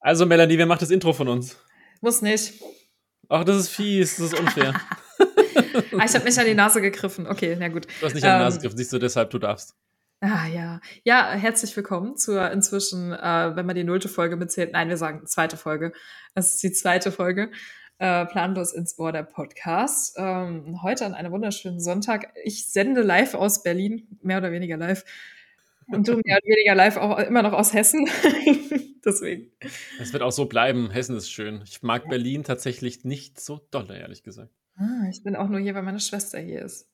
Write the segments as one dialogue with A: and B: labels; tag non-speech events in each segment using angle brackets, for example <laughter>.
A: Also, Melanie, wer macht das Intro von uns?
B: Muss nicht.
A: Ach, das ist fies, das ist unfair. <laughs>
B: ah, ich habe mich an die Nase gegriffen. Okay, na gut.
A: Du hast nicht an die Nase ähm, gegriffen, siehst du, deshalb du darfst.
B: Ah ja. Ja, herzlich willkommen zur inzwischen, äh, wenn man die nullte Folge mitzählt, nein, wir sagen zweite Folge. Das ist die zweite Folge. Äh, planlos ins Ohr der Podcast. Ähm, heute an einem wunderschönen Sonntag. Ich sende live aus Berlin, mehr oder weniger live. Und du mehr oder weniger live auch immer noch aus Hessen. <laughs> Deswegen.
A: Es wird auch so bleiben. Hessen ist schön. Ich mag. Berlin tatsächlich nicht so doll, ehrlich gesagt.
B: Ah, ich bin auch nur hier, weil meine Schwester hier ist.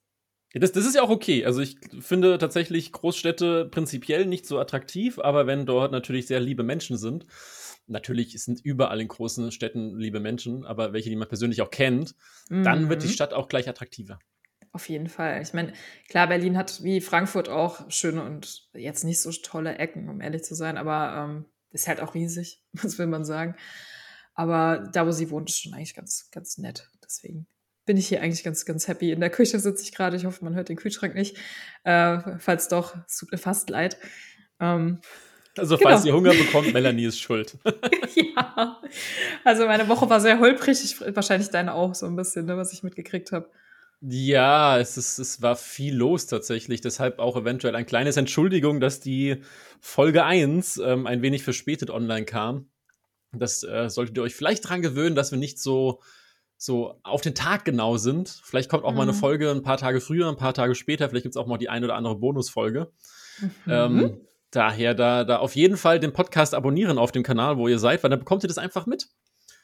A: Ja, das, das ist ja auch okay. Also ich finde tatsächlich Großstädte prinzipiell nicht so attraktiv, aber wenn dort natürlich sehr liebe Menschen sind, natürlich sind überall in großen Städten liebe Menschen, aber welche, die man persönlich auch kennt, mhm. dann wird die mhm. Stadt auch gleich attraktiver
B: auf jeden Fall. Ich meine, klar, Berlin hat wie Frankfurt auch schöne und jetzt nicht so tolle Ecken, um ehrlich zu sein, aber ähm, ist halt auch riesig, <laughs> was will man sagen. Aber da, wo sie wohnt, ist schon eigentlich ganz, ganz nett. Deswegen bin ich hier eigentlich ganz, ganz happy. In der Küche sitze ich gerade. Ich hoffe, man hört den Kühlschrank nicht. Äh, falls doch, es tut mir fast leid. Ähm,
A: also, genau. falls ihr Hunger bekommt, <laughs> Melanie ist schuld. <laughs>
B: ja. Also, meine Woche war sehr holprig. Ich, wahrscheinlich deine auch so ein bisschen, ne, was ich mitgekriegt habe.
A: Ja, es, ist, es war viel los tatsächlich. Deshalb auch eventuell ein kleines Entschuldigung, dass die Folge 1 ähm, ein wenig verspätet online kam. Das äh, solltet ihr euch vielleicht dran gewöhnen, dass wir nicht so, so auf den Tag genau sind. Vielleicht kommt auch mhm. mal eine mhm. Folge ein paar Tage früher, ein paar Tage später. Vielleicht gibt es auch mal die ein oder andere Bonusfolge. Mhm. Ähm, daher da, da auf jeden Fall den Podcast abonnieren auf dem Kanal, wo ihr seid, weil dann bekommt ihr das einfach mit.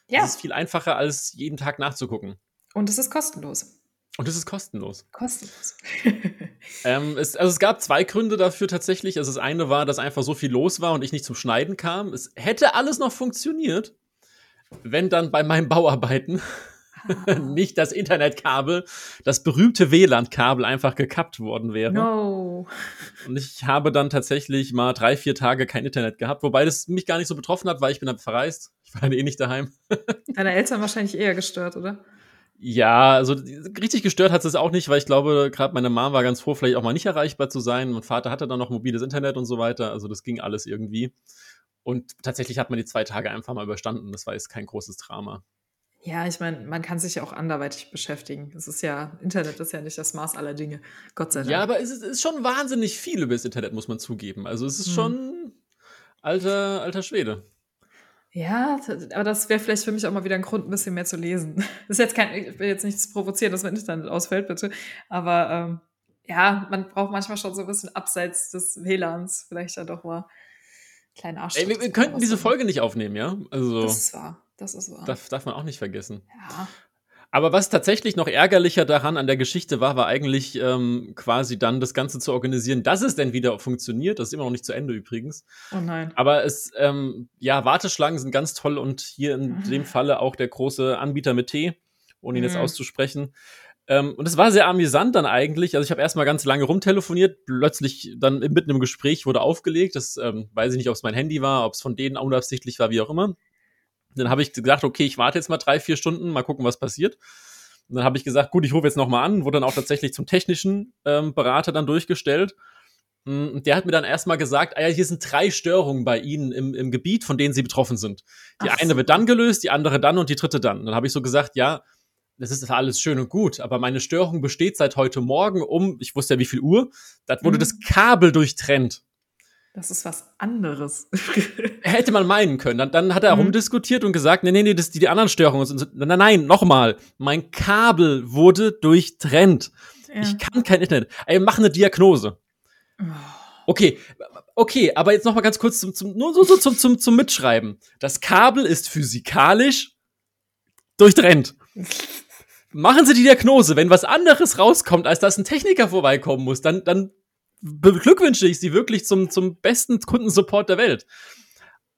A: Ja. Das ist viel einfacher, als jeden Tag nachzugucken.
B: Und es ist kostenlos.
A: Und es ist kostenlos.
B: Kostenlos. <laughs>
A: ähm, es, also es gab zwei Gründe dafür tatsächlich. Also das eine war, dass einfach so viel los war und ich nicht zum Schneiden kam. Es hätte alles noch funktioniert, wenn dann bei meinen Bauarbeiten ah. <laughs> nicht das Internetkabel, das berühmte WLAN-Kabel einfach gekappt worden wäre.
B: No.
A: Und ich habe dann tatsächlich mal drei, vier Tage kein Internet gehabt, wobei das mich gar nicht so betroffen hat, weil ich bin dann verreist. Ich war eh nicht daheim.
B: Deine Eltern wahrscheinlich eher gestört, oder?
A: Ja, also richtig gestört hat es auch nicht, weil ich glaube, gerade meine Mom war ganz froh, vielleicht auch mal nicht erreichbar zu sein. Mein Vater hatte dann noch mobiles Internet und so weiter. Also das ging alles irgendwie. Und tatsächlich hat man die zwei Tage einfach mal überstanden. Das war jetzt kein großes Drama.
B: Ja, ich meine, man kann sich ja auch anderweitig beschäftigen. Es ist ja, Internet ist ja nicht das Maß aller Dinge. Gott sei Dank.
A: Ja, aber es ist, ist schon wahnsinnig viel über das Internet, muss man zugeben. Also es ist hm. schon alter, alter Schwede.
B: Ja, aber das wäre vielleicht für mich auch mal wieder ein Grund, ein bisschen mehr zu lesen. Das <laughs> ist jetzt kein, ich will jetzt nichts provozieren, dass mein Internet ausfällt, bitte. Aber ähm, ja, man braucht manchmal schon so ein bisschen abseits des WLANs vielleicht ja doch mal kleinen Arsch.
A: Ey, wir, wir könnten diese Folge nicht aufnehmen, ja?
B: Also, das ist wahr. Das ist wahr.
A: Darf, darf man auch nicht vergessen.
B: Ja.
A: Aber was tatsächlich noch ärgerlicher daran an der Geschichte war, war eigentlich ähm, quasi dann das Ganze zu organisieren, dass es denn wieder funktioniert. Das ist immer noch nicht zu Ende übrigens.
B: Oh nein.
A: Aber es, ähm, ja, Warteschlangen sind ganz toll und hier in mhm. dem Falle auch der große Anbieter mit T, ohne ihn mhm. jetzt auszusprechen. Ähm, und es war sehr amüsant dann eigentlich. Also ich habe erstmal ganz lange rumtelefoniert, plötzlich dann mitten im Gespräch wurde aufgelegt. Das ähm, weiß ich nicht, ob es mein Handy war, ob es von denen unabsichtlich war, wie auch immer. Dann habe ich gesagt, okay, ich warte jetzt mal drei, vier Stunden, mal gucken, was passiert. Und dann habe ich gesagt, gut, ich rufe jetzt nochmal an, wurde dann auch tatsächlich zum technischen ähm, Berater dann durchgestellt. Mm, und der hat mir dann erstmal gesagt, ah ja, hier sind drei Störungen bei Ihnen im, im Gebiet, von denen Sie betroffen sind. Die Ach eine so. wird dann gelöst, die andere dann und die dritte dann. Dann habe ich so gesagt, ja, das ist alles schön und gut, aber meine Störung besteht seit heute Morgen um, ich wusste ja wie viel Uhr, da wurde mhm. das Kabel durchtrennt.
B: Das ist was anderes. <laughs>
A: Hätte man meinen können. Dann, dann hat er mhm. rumdiskutiert und gesagt, nee, nee, nee, das sind die anderen Störungen. Nein, nein, nochmal. Mein Kabel wurde durchtrennt. Ja. Ich kann kein Internet. Ey, mach eine Diagnose. Oh. Okay, okay, aber jetzt nochmal ganz kurz zum, zum, nur so, so zum, zum, zum Mitschreiben. Das Kabel ist physikalisch durchtrennt. <laughs> Machen Sie die Diagnose. Wenn was anderes rauskommt, als dass ein Techniker vorbeikommen muss, dann, dann beglückwünsche ich sie wirklich zum, zum besten Kundensupport der Welt.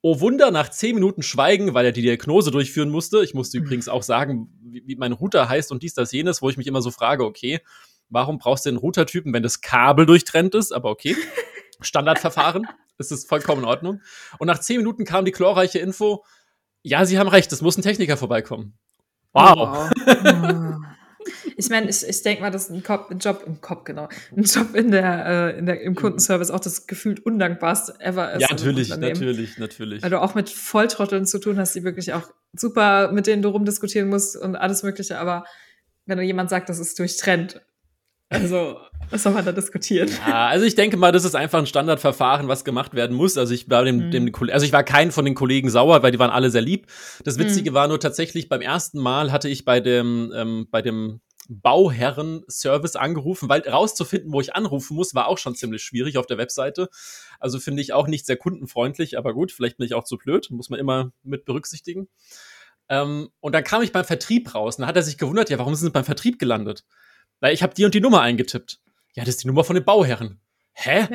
A: Oh Wunder, nach zehn Minuten Schweigen, weil er die Diagnose durchführen musste. Ich musste übrigens auch sagen, wie, wie mein Router heißt und dies, das, jenes, wo ich mich immer so frage, okay, warum brauchst du den Routertypen, wenn das Kabel durchtrennt ist? Aber okay. <laughs> Standardverfahren. Es ist vollkommen in Ordnung. Und nach zehn Minuten kam die chlorreiche Info, ja, Sie haben recht, es muss ein Techniker vorbeikommen. Wow. wow. <laughs>
B: Ich meine, ich, ich denke mal, dass ein, Kopf, ein Job im Kopf, genau, ein Job in der, äh, in der, im Kundenservice auch das gefühlt undankbarste ever ist.
A: Ja, natürlich, natürlich, natürlich.
B: Weil du auch mit Volltrotteln zu tun hast, die wirklich auch super, mit denen du rumdiskutieren musst und alles Mögliche, aber wenn du jemand sagt, das ist durchtrennt, also, was soll man da diskutieren?
A: Ja, also ich denke mal, das ist einfach ein Standardverfahren, was gemacht werden muss. Also ich war dem, mhm. dem also ich war kein von den Kollegen sauer, weil die waren alle sehr lieb. Das mhm. Witzige mhm. war nur tatsächlich beim ersten Mal hatte ich bei dem ähm, bei dem Bauherren-Service angerufen, weil rauszufinden, wo ich anrufen muss, war auch schon ziemlich schwierig auf der Webseite. Also finde ich auch nicht sehr kundenfreundlich, aber gut, vielleicht bin ich auch zu blöd, muss man immer mit berücksichtigen. Ähm, und dann kam ich beim Vertrieb raus und dann hat er sich gewundert, ja, warum sind Sie beim Vertrieb gelandet? Weil ich habe die und die Nummer eingetippt. Ja, das ist die Nummer von den Bauherren. Hä?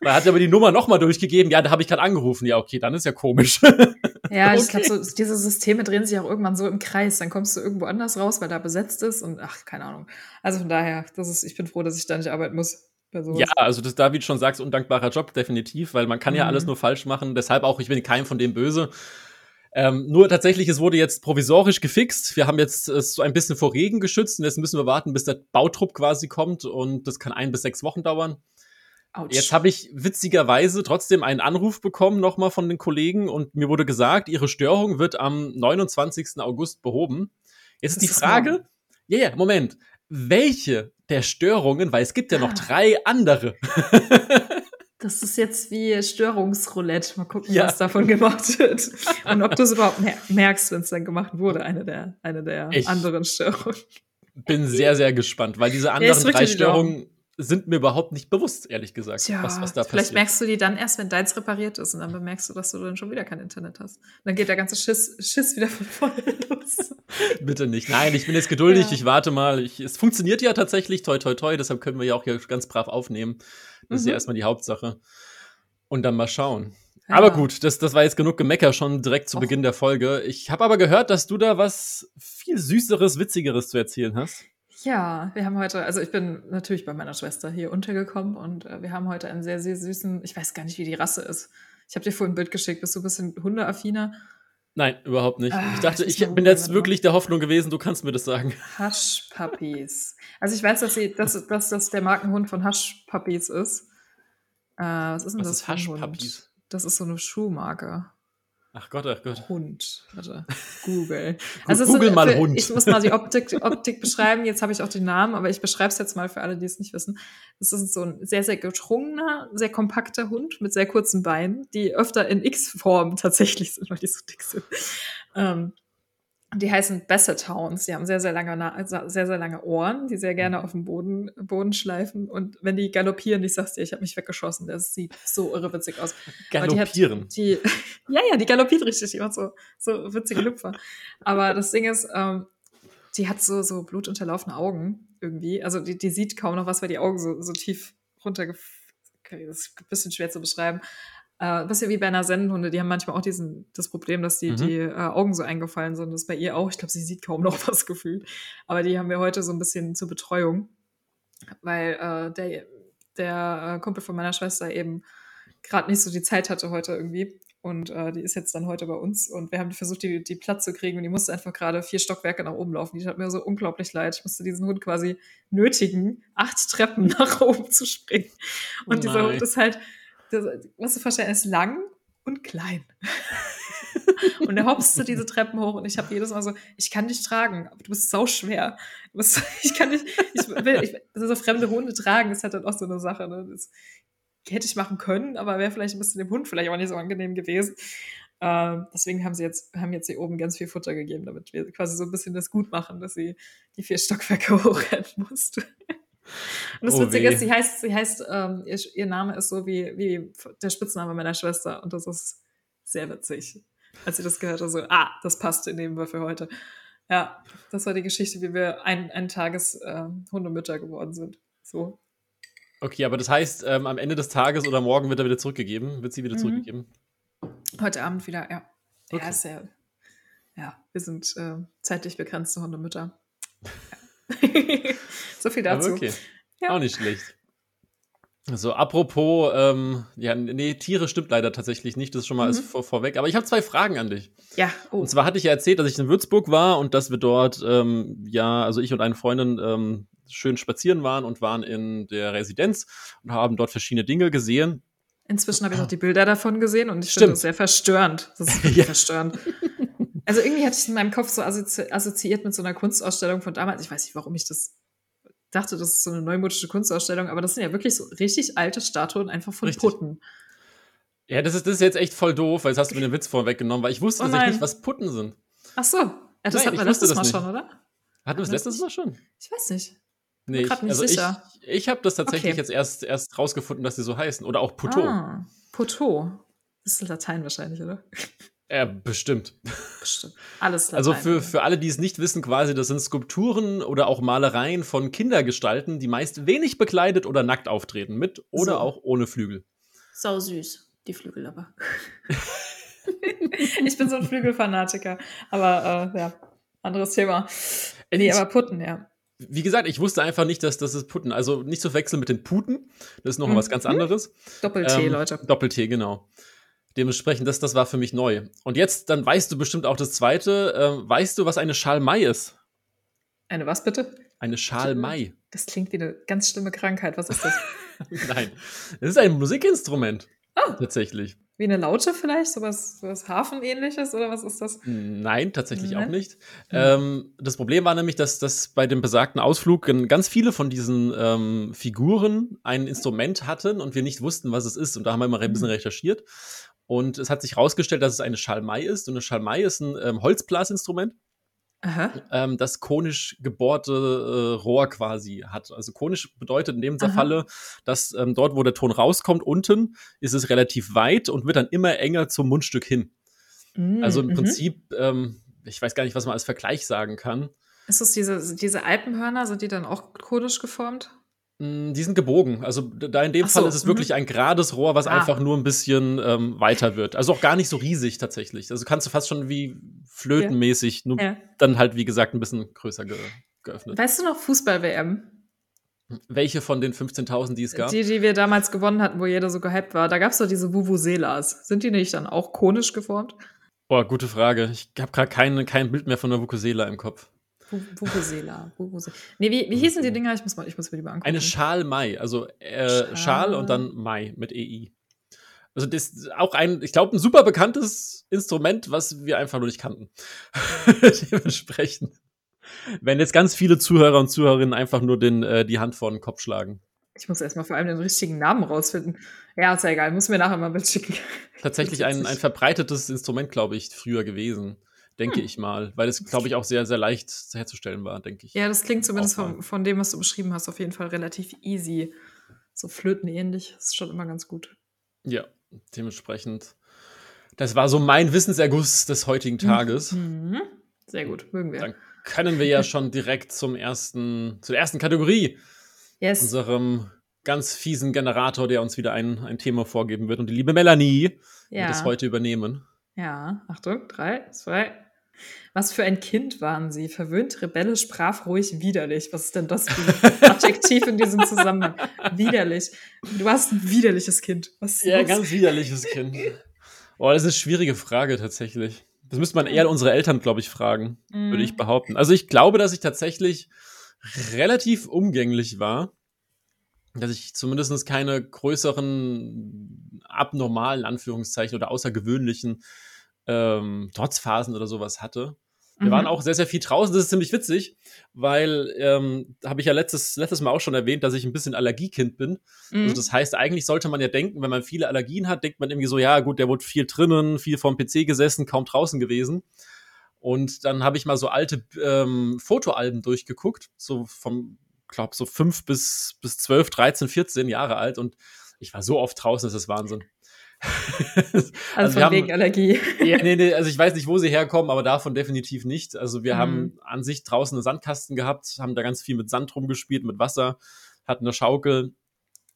A: Da <laughs> hat er aber die Nummer nochmal durchgegeben. Ja, da habe ich gerade angerufen. Ja, okay, dann ist ja komisch. <laughs>
B: Ja, okay. ich glaube, so, diese Systeme drehen sich auch irgendwann so im Kreis. Dann kommst du irgendwo anders raus, weil da besetzt ist und ach, keine Ahnung. Also von daher, das ist, ich bin froh, dass ich da nicht arbeiten muss.
A: Ja, also das, da, wie du schon sagst, undankbarer Job, definitiv, weil man kann mhm. ja alles nur falsch machen. Deshalb auch, ich bin keinem von dem böse. Ähm, nur tatsächlich, es wurde jetzt provisorisch gefixt. Wir haben jetzt es so ein bisschen vor Regen geschützt und jetzt müssen wir warten, bis der Bautrupp quasi kommt und das kann ein bis sechs Wochen dauern. Ouch. Jetzt habe ich witzigerweise trotzdem einen Anruf bekommen nochmal von den Kollegen und mir wurde gesagt, ihre Störung wird am 29. August behoben. Jetzt ist die Frage, ja, ja, Moment, welche der Störungen, weil es gibt ja noch ah. drei andere. <laughs>
B: Das ist jetzt wie Störungsroulette. Mal gucken, ja. was davon gemacht wird. <laughs> Und ob du es überhaupt merkst, wenn es dann gemacht wurde, eine der, eine der anderen Störungen.
A: Bin sehr, sehr gespannt, weil diese anderen ja, drei Störungen sind mir überhaupt nicht bewusst, ehrlich gesagt,
B: Tja, was, was da passiert. Vielleicht merkst du die dann erst, wenn deins repariert ist und dann bemerkst du, dass du dann schon wieder kein Internet hast. Und dann geht der ganze Schiss, Schiss wieder von vorne los. <laughs>
A: Bitte nicht. Nein, ich bin jetzt geduldig, ja. ich warte mal. Ich, es funktioniert ja tatsächlich, toi, toi, toi, deshalb können wir ja auch hier ganz brav aufnehmen. Das mhm. ist ja mhm. erstmal die Hauptsache. Und dann mal schauen. Ja. Aber gut, das, das war jetzt genug Gemecker schon direkt zu Och. Beginn der Folge. Ich habe aber gehört, dass du da was viel Süßeres, Witzigeres zu erzählen hast.
B: Ja, wir haben heute, also ich bin natürlich bei meiner Schwester hier untergekommen und äh, wir haben heute einen sehr, sehr süßen, ich weiß gar nicht, wie die Rasse ist. Ich habe dir vorhin ein Bild geschickt. Bist du ein bisschen hundeaffiner?
A: Nein, überhaupt nicht. Ah, ich dachte, ich bin jetzt wirklich der Hoffnung gewesen, du kannst mir das sagen.
B: Hush-Puppies. Also ich weiß, dass, sie, dass, dass das der Markenhund von Hush-Puppies ist. Äh, was ist denn was das ist Hund? Das ist so eine Schuhmarke.
A: Ach Gott, ach Gott.
B: Hund. Warte. Google. <laughs>
A: also Google so, mal für, Hund.
B: Ich muss mal die Optik, Optik beschreiben. Jetzt habe ich auch den Namen, aber ich beschreibe es jetzt mal für alle, die es nicht wissen. Es ist so ein sehr, sehr gedrungener, sehr kompakter Hund mit sehr kurzen Beinen, die öfter in X-Form tatsächlich sind, weil die so dick sind. Ähm, die heißen Bassethounds. Die haben sehr, sehr lange, sehr, sehr lange Ohren, die sehr gerne auf dem Boden, Boden schleifen. Und wenn die galoppieren, ich sag's dir, ich habe mich weggeschossen. Das sieht so irrewitzig aus.
A: Galoppieren?
B: Die, die, <laughs> ja, ja, die galoppiert richtig. Die macht so, so witzige Lüpfer. Aber das Ding ist, ähm, die hat so, so blutunterlaufene Augen irgendwie. Also die, die sieht kaum noch was, weil die Augen so, so tief runtergefallen das ist ein bisschen schwer zu beschreiben. Äh, bisschen wie bei einer Sennenhunde, die haben manchmal auch diesen, das Problem, dass die, mhm. die äh, Augen so eingefallen sind. Das ist bei ihr auch. Ich glaube, sie sieht kaum noch was <laughs> gefühlt. Aber die haben wir heute so ein bisschen zur Betreuung, weil äh, der, der äh, Kumpel von meiner Schwester eben gerade nicht so die Zeit hatte heute irgendwie. Und äh, die ist jetzt dann heute bei uns und wir haben versucht, die, die Platz zu kriegen und die musste einfach gerade vier Stockwerke nach oben laufen. Die hat mir so unglaublich leid. Ich musste diesen Hund quasi nötigen, acht Treppen <laughs> nach oben zu springen. Und oh dieser Hund ist halt, das, musst du vorstellen, ist lang und klein. <laughs> und er hopst so diese Treppen hoch und ich habe jedes Mal so, ich kann dich tragen, aber du bist so schwer. Bist, <laughs> ich kann dich, ich will, ich, so fremde Hunde tragen, ist halt dann auch so eine Sache. Ne? Das hätte ich machen können, aber wäre vielleicht ein bisschen dem Hund vielleicht auch nicht so angenehm gewesen. Äh, deswegen haben sie jetzt, haben jetzt hier oben ganz viel Futter gegeben, damit wir quasi so ein bisschen das gut machen, dass sie die vier Stockwerke <laughs> hochrennen musste. Und das oh Witzige weh. ist, sie heißt, sie heißt, ähm, ihr, ihr, Name ist so wie, wie der Spitzname meiner Schwester und das ist sehr witzig. Als sie das gehört hat, so, ah, das passt, in dem für heute. Ja, das war die Geschichte, wie wir ein, ein Tages äh, Hundemütter geworden sind. So.
A: Okay, aber das heißt, ähm, am Ende des Tages oder morgen wird er wieder zurückgegeben? Wird sie wieder mhm. zurückgegeben?
B: Heute Abend wieder, ja. Okay. Ja, sehr. Ja, wir sind äh, zeitlich begrenzte Hundemütter. <laughs> <laughs> So viel dazu.
A: okay. Ja. Auch nicht schlecht. So, apropos, ähm, ja, nee, Tiere stimmt leider tatsächlich nicht, das ist schon mal mhm. vor, vorweg. Aber ich habe zwei Fragen an dich.
B: Ja.
A: Oh. Und zwar hatte ich ja erzählt, dass ich in Würzburg war und dass wir dort, ähm, ja, also ich und eine Freundin ähm, schön spazieren waren und waren in der Residenz und haben dort verschiedene Dinge gesehen.
B: Inzwischen habe ich auch die Bilder davon gesehen und ich finde das sehr verstörend. Das ist wirklich <laughs> ja. verstörend. Also irgendwie hatte ich in meinem Kopf so assozi assoziiert mit so einer Kunstausstellung von damals. Ich weiß nicht, warum ich das dachte, das ist so eine neumodische Kunstausstellung, aber das sind ja wirklich so richtig alte Statuen einfach von richtig. Putten.
A: Ja, das ist, das ist jetzt echt voll doof, weil jetzt hast du mir den Witz vorweggenommen, weil ich wusste oh tatsächlich nicht, was Putten sind.
B: Ach so, ja, das Nein, hatten wir letztes Mal nicht. schon, oder?
A: Hatten wir das letztes Mal schon?
B: Ich weiß nicht.
A: Nee, ich, also sicher. ich, ich habe das tatsächlich okay. jetzt erst, erst rausgefunden, dass sie so heißen. Oder auch Poteau. Ah,
B: Poteau. Das ist Latein wahrscheinlich, oder?
A: Ja, bestimmt.
B: Bestimmt. Alles
A: Latein. Also für, für alle, die es nicht wissen, quasi, das sind Skulpturen oder auch Malereien von Kindergestalten, die meist wenig bekleidet oder nackt auftreten, mit oder so. auch ohne Flügel.
B: Sau süß, die Flügel aber. <laughs> ich bin so ein Flügelfanatiker. Aber äh, ja, anderes Thema. Nee, aber Putten, ja
A: wie gesagt, ich wusste einfach nicht, dass das ist Putten. Also nicht zu wechseln mit den Puten. Das ist noch mhm. was ganz anderes.
B: Doppel-T, ähm, Leute.
A: Doppel-T, genau. Dementsprechend, das, das war für mich neu. Und jetzt, dann weißt du bestimmt auch das zweite. Ähm, weißt du, was eine Schalmei ist?
B: Eine was bitte?
A: Eine Schalmei.
B: Das klingt wie eine ganz schlimme Krankheit. Was ist das? <laughs>
A: Nein. Es ist ein Musikinstrument. Oh. Tatsächlich.
B: Wie eine Laute vielleicht? Sowas, sowas Hafenähnliches oder was ist das?
A: Nein, tatsächlich Nein. auch nicht. Hm. Ähm, das Problem war nämlich, dass, dass bei dem besagten Ausflug ganz viele von diesen ähm, Figuren ein Instrument hatten und wir nicht wussten, was es ist. Und da haben wir mal ein bisschen hm. recherchiert. Und es hat sich herausgestellt, dass es eine Schalmei ist. Und eine Schalmei ist ein ähm, Holzblasinstrument ähm, das konisch gebohrte äh, Rohr quasi hat. Also konisch bedeutet in dem Aha. Falle, dass ähm, dort, wo der Ton rauskommt, unten ist es relativ weit und wird dann immer enger zum Mundstück hin. Mm, also im mhm. Prinzip, ähm, ich weiß gar nicht, was man als Vergleich sagen kann.
B: Ist das diese, diese Alpenhörner, sind die dann auch konisch geformt?
A: Mm, die sind gebogen. Also da in dem so, Fall ist es wirklich mhm. ein gerades Rohr, was ah. einfach nur ein bisschen ähm, weiter wird. Also auch gar nicht so riesig tatsächlich. Also kannst du fast schon wie flötenmäßig, ja. nur ja. dann halt wie gesagt ein bisschen größer ge geöffnet.
B: Weißt du noch Fußball-WM?
A: Welche von den 15.000, die es gab?
B: Die, die wir damals gewonnen hatten, wo jeder so gehypt war. Da gab es doch diese Vuvuzelas. Sind die nicht dann auch konisch geformt?
A: Boah, gute Frage. Ich habe gerade kein, kein Bild mehr von der Vuvuzela im Kopf.
B: Vuvuzela. Nee, wie, wie hießen die Dinger? Ich muss, mal, ich muss mir die mal angucken.
A: Eine Schalmei, also äh, Schal. Schal. und dann Mai mit EI. Also das ist auch ein, ich glaube, ein super bekanntes Instrument, was wir einfach nur nicht kannten. <laughs> Dementsprechend. Wenn jetzt ganz viele Zuhörer und Zuhörerinnen einfach nur den, äh, die Hand vor den Kopf schlagen.
B: Ich muss erstmal vor allem den richtigen Namen rausfinden. Ja, ist ja egal, muss mir nachher mal mitschicken.
A: Tatsächlich <laughs> ein, ein verbreitetes Instrument, glaube ich, früher gewesen denke hm. ich mal, weil es, glaube ich, auch sehr, sehr leicht herzustellen war, denke ich.
B: Ja, das klingt zumindest von, von dem, was du beschrieben hast, auf jeden Fall relativ easy. So flötenähnlich, ist schon immer ganz gut.
A: Ja, dementsprechend. Das war so mein Wissenserguss des heutigen Tages.
B: Mhm. Sehr gut, mögen wir.
A: Dann können wir ja <laughs> schon direkt zum ersten, zur ersten Kategorie.
B: Yes.
A: Unserem ganz fiesen Generator, der uns wieder ein, ein Thema vorgeben wird. Und die liebe Melanie ja. wird es heute übernehmen.
B: Ja, Achtung, drei, zwei, was für ein Kind waren Sie? Verwöhnt, rebellisch, brav, ruhig, widerlich. Was ist denn das für ein <laughs> Adjektiv in diesem Zusammenhang? Widerlich. Du hast ein widerliches Kind. Was
A: ja, los? ganz widerliches Kind. Oh, das ist eine schwierige Frage tatsächlich. Das müsste man eher unsere Eltern, glaube ich, fragen, mm. würde ich behaupten. Also ich glaube, dass ich tatsächlich relativ umgänglich war. Dass ich zumindest keine größeren abnormalen Anführungszeichen oder außergewöhnlichen ähm, Trotzphasen oder sowas hatte. Wir mhm. waren auch sehr, sehr viel draußen. Das ist ziemlich witzig, weil, ähm, habe ich ja letztes, letztes Mal auch schon erwähnt, dass ich ein bisschen Allergiekind bin. Also mhm. Also das heißt, eigentlich sollte man ja denken, wenn man viele Allergien hat, denkt man irgendwie so, ja gut, der wurde viel drinnen, viel vom PC gesessen, kaum draußen gewesen. Und dann habe ich mal so alte ähm, Fotoalben durchgeguckt, so vom, glaube so fünf bis, bis zwölf, dreizehn, vierzehn Jahre alt. Und ich war so oft draußen, das ist Wahnsinn. <laughs>
B: also, also von wegen Allergie. <laughs>
A: ja, nee, nee, also ich weiß nicht, wo sie herkommen, aber davon definitiv nicht. Also wir mhm. haben an sich draußen einen Sandkasten gehabt, haben da ganz viel mit Sand rumgespielt, mit Wasser, hatten eine Schaukel,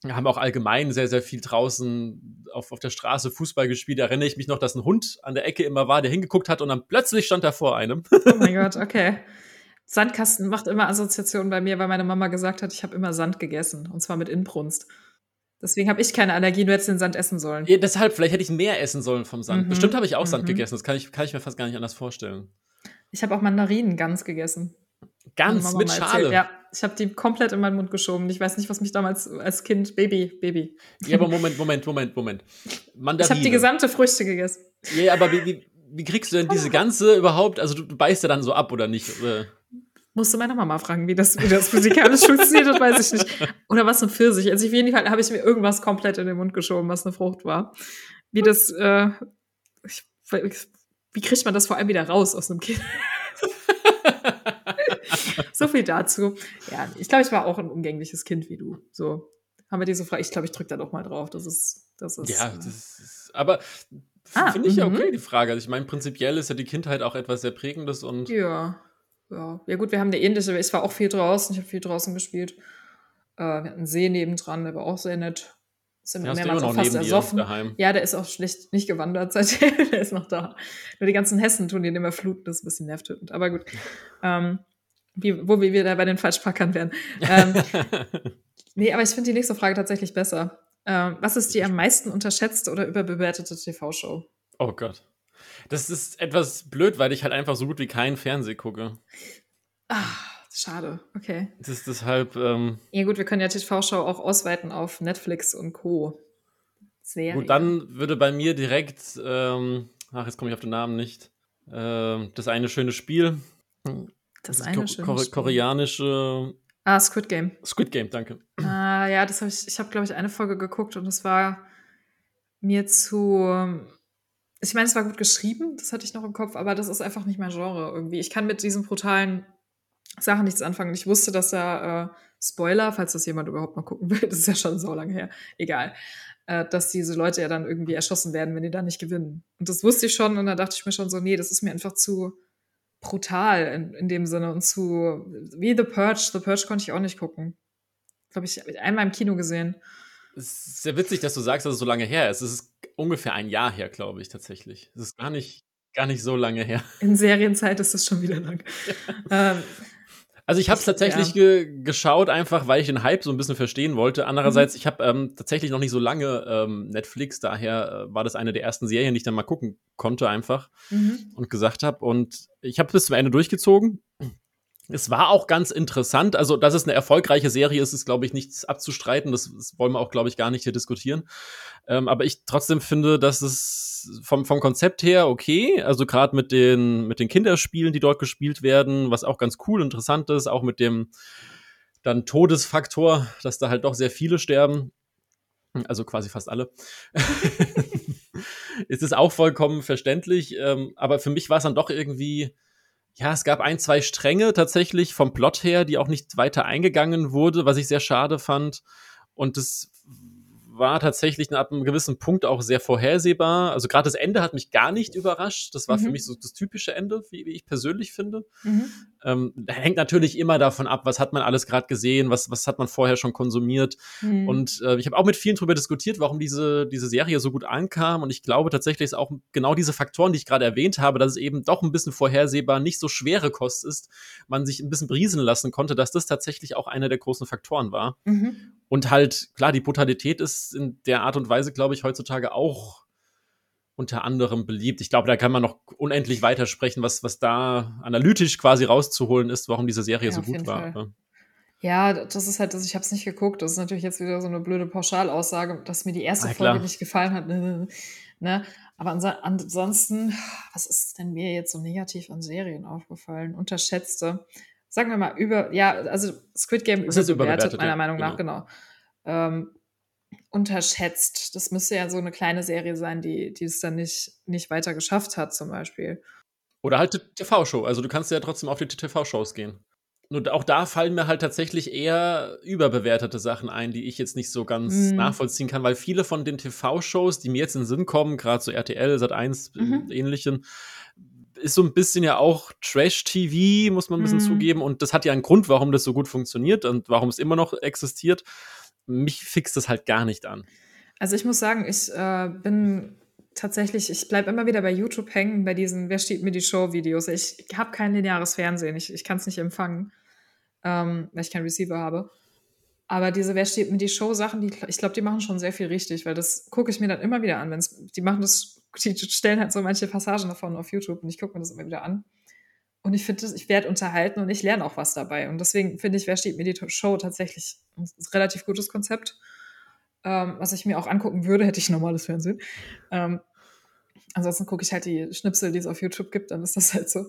A: haben auch allgemein sehr, sehr viel draußen auf, auf der Straße Fußball gespielt. Da erinnere ich mich noch, dass ein Hund an der Ecke immer war, der hingeguckt hat und dann plötzlich stand er vor einem.
B: oh mein <laughs> Gott, okay. Sandkasten macht immer Assoziationen bei mir, weil meine Mama gesagt hat, ich habe immer Sand gegessen und zwar mit Inbrunst. Deswegen habe ich keine Allergie, du hättest den Sand essen sollen.
A: Ja, deshalb, vielleicht hätte ich mehr essen sollen vom Sand. Mhm. Bestimmt habe ich auch Sand mhm. gegessen, das kann ich, kann ich mir fast gar nicht anders vorstellen.
B: Ich habe auch Mandarinen ganz gegessen.
A: Ganz mit Schale?
B: Ja, ich habe die komplett in meinen Mund geschoben. Ich weiß nicht, was mich damals als Kind, Baby, Baby.
A: Ja, aber Moment, Moment, Moment, Moment.
B: Mandarine. <laughs> Ich habe die gesamte Früchte gegessen.
A: Ja, aber wie, wie, wie kriegst du denn diese ganze überhaupt, also du, du beißt ja dann so ab oder nicht? Oder?
B: Musste meine Mama fragen, wie das, wie das physikalisch <laughs> funktioniert, das weiß ich nicht. Oder was ein Pfirsich. Also auf jeden Fall habe ich mir irgendwas komplett in den Mund geschoben, was eine Frucht war. Wie das, äh, ich, wie kriegt man das vor allem wieder raus aus einem Kind? <laughs> so viel dazu. Ja, ich glaube, ich war auch ein umgängliches Kind wie du. So haben wir diese Frage. Ich glaube, ich drücke da doch mal drauf. Das ist, das ist.
A: Ja, das ist, aber ah, finde ich ja okay, mhm. die Frage. Also ich meine, prinzipiell ist ja die Kindheit auch etwas sehr Prägendes und.
B: Ja. Ja, ja gut, wir haben eine ähnliche. Ich war auch viel draußen. Ich habe viel draußen gespielt. Äh, wir hatten einen See nebendran, der war auch sehr nett.
A: Sind ja, mehrmals auch fast ersoffen.
B: Ja, der ist auch schlecht nicht gewandert seitdem. <laughs> der ist noch da. Nur die ganzen Hessen tun den immer fluten, das ist ein bisschen nervtötend. Aber gut. Ähm, wie, wo wir wieder bei den Falschpackern wären. Ähm, <laughs> nee, aber ich finde die nächste Frage tatsächlich besser. Ähm, was ist die am meisten unterschätzte oder überbewertete TV-Show?
A: Oh Gott. Das ist etwas blöd, weil ich halt einfach so gut wie keinen Fernseh gucke.
B: Ah, schade. Okay.
A: Das ist deshalb. Ähm,
B: ja, gut, wir können ja TV-Show auch ausweiten auf Netflix und Co.
A: Sehr. Gut, dann würde bei mir direkt. Ähm, ach, jetzt komme ich auf den Namen nicht. Ähm, das eine schöne Spiel.
B: Das, das eine
A: schöne Ko Spiel. Koreanische.
B: Ah, Squid Game.
A: Squid Game, danke.
B: Ah, ja, das habe ich. Ich habe, glaube ich, eine Folge geguckt und es war mir zu ich meine, es war gut geschrieben, das hatte ich noch im Kopf, aber das ist einfach nicht mein Genre irgendwie. Ich kann mit diesen brutalen Sachen nichts anfangen. Ich wusste, dass da äh, Spoiler, falls das jemand überhaupt mal gucken will, <laughs> das ist ja schon so lange her, egal, äh, dass diese Leute ja dann irgendwie erschossen werden, wenn die da nicht gewinnen. Und das wusste ich schon und da dachte ich mir schon so, nee, das ist mir einfach zu brutal in, in dem Sinne und zu wie The Purge. The Purge konnte ich auch nicht gucken. Glaube ich, einmal im Kino gesehen.
A: Es ist sehr witzig, dass du sagst, dass es so lange her ist. Es ist ungefähr ein Jahr her, glaube ich, tatsächlich. Es ist gar nicht, gar nicht so lange her.
B: In Serienzeit ist es schon wieder lang. <laughs> ähm,
A: also ich habe es tatsächlich ja. ge geschaut, einfach weil ich den Hype so ein bisschen verstehen wollte. Andererseits, mhm. ich habe ähm, tatsächlich noch nicht so lange ähm, Netflix, daher äh, war das eine der ersten Serien, die ich dann mal gucken konnte einfach mhm. und gesagt habe. Und ich habe bis zum Ende durchgezogen. Es war auch ganz interessant. Also, dass es eine erfolgreiche Serie ist, ist, glaube ich, nichts abzustreiten. Das, das wollen wir auch, glaube ich, gar nicht hier diskutieren. Ähm, aber ich trotzdem finde, dass es vom, vom Konzept her okay. Also gerade mit den, mit den Kinderspielen, die dort gespielt werden, was auch ganz cool, interessant ist, auch mit dem dann Todesfaktor, dass da halt doch sehr viele sterben. Also quasi fast alle. <laughs> <laughs> ist es auch vollkommen verständlich. Ähm, aber für mich war es dann doch irgendwie ja, es gab ein, zwei Stränge tatsächlich vom Plot her, die auch nicht weiter eingegangen wurde, was ich sehr schade fand. Und das war tatsächlich ab einem gewissen Punkt auch sehr vorhersehbar. Also gerade das Ende hat mich gar nicht überrascht. Das war mhm. für mich so das typische Ende, wie, wie ich persönlich finde. Mhm. Ähm, hängt natürlich immer davon ab, was hat man alles gerade gesehen, was, was hat man vorher schon konsumiert. Mhm. Und äh, ich habe auch mit vielen darüber diskutiert, warum diese, diese Serie so gut ankam. Und ich glaube tatsächlich ist auch genau diese Faktoren, die ich gerade erwähnt habe, dass es eben doch ein bisschen vorhersehbar, nicht so schwere Kost ist, man sich ein bisschen briesen lassen konnte, dass das tatsächlich auch einer der großen Faktoren war. Und halt, klar, die Brutalität ist in der Art und Weise, glaube ich, heutzutage auch unter anderem beliebt. Ich glaube, da kann man noch unendlich weitersprechen, was, was da analytisch quasi rauszuholen ist, warum diese Serie ja, so gut war.
B: Ne? Ja, das ist halt, das, ich habe es nicht geguckt. Das ist natürlich jetzt wieder so eine blöde Pauschalaussage, dass mir die erste ah, Folge nicht gefallen hat. <laughs> ne? Aber ansonsten, was ist denn mir jetzt so negativ an Serien aufgefallen? Unterschätzte sagen wir mal, über, ja, also Squid Game
A: ist überbewertet,
B: meiner Meinung nach, genau. genau. Ähm, unterschätzt. Das müsste ja so eine kleine Serie sein, die, die es dann nicht, nicht weiter geschafft hat, zum Beispiel.
A: Oder halt TV-Show. Also du kannst ja trotzdem auf die TV-Shows gehen. Nur auch da fallen mir halt tatsächlich eher überbewertete Sachen ein, die ich jetzt nicht so ganz mm. nachvollziehen kann, weil viele von den TV-Shows, die mir jetzt in den Sinn kommen, gerade so RTL, Sat1, mhm. ähnlichen, ist so ein bisschen ja auch Trash-TV, muss man ein bisschen mhm. zugeben. Und das hat ja einen Grund, warum das so gut funktioniert und warum es immer noch existiert. Mich fixt das halt gar nicht an.
B: Also ich muss sagen, ich äh, bin tatsächlich, ich bleibe immer wieder bei YouTube hängen, bei diesen Wer steht mir die Show-Videos. Ich habe kein lineares Fernsehen, ich, ich kann es nicht empfangen, ähm, weil ich keinen Receiver habe. Aber diese Wer steht mir die Show-Sachen, die, ich glaube, die machen schon sehr viel richtig, weil das gucke ich mir dann immer wieder an. Wenn's, die machen das, die stellen halt so manche Passagen davon auf YouTube und ich gucke mir das immer wieder an. Und ich finde, ich werde unterhalten und ich lerne auch was dabei. Und deswegen finde ich, wer steht mir die Show tatsächlich ein relativ gutes Konzept. Ähm, was ich mir auch angucken würde, hätte ich normales Fernsehen. Ähm, ansonsten gucke ich halt die Schnipsel, die es auf YouTube gibt, dann ist das halt so.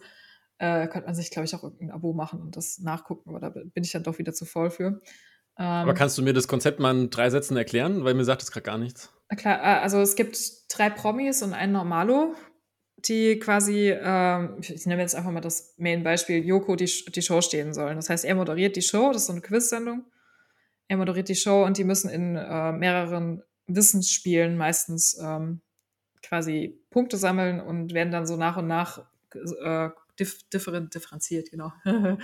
B: Äh, könnte man sich, glaube ich, auch irgendein Abo machen und das nachgucken, aber da bin ich dann doch wieder zu voll für.
A: Ähm, aber kannst du mir das Konzept mal in drei Sätzen erklären? Weil mir sagt das gerade gar nichts.
B: Na klar, also es gibt drei Promis und einen Normalo, die quasi, ähm, ich nehme jetzt einfach mal das Main-Beispiel, Joko die, die Show stehen sollen. Das heißt, er moderiert die Show, das ist so eine Quiz-Sendung. Er moderiert die Show und die müssen in äh, mehreren Wissensspielen meistens ähm, quasi Punkte sammeln und werden dann so nach und nach äh, dif differen differenziert, genau, <laughs>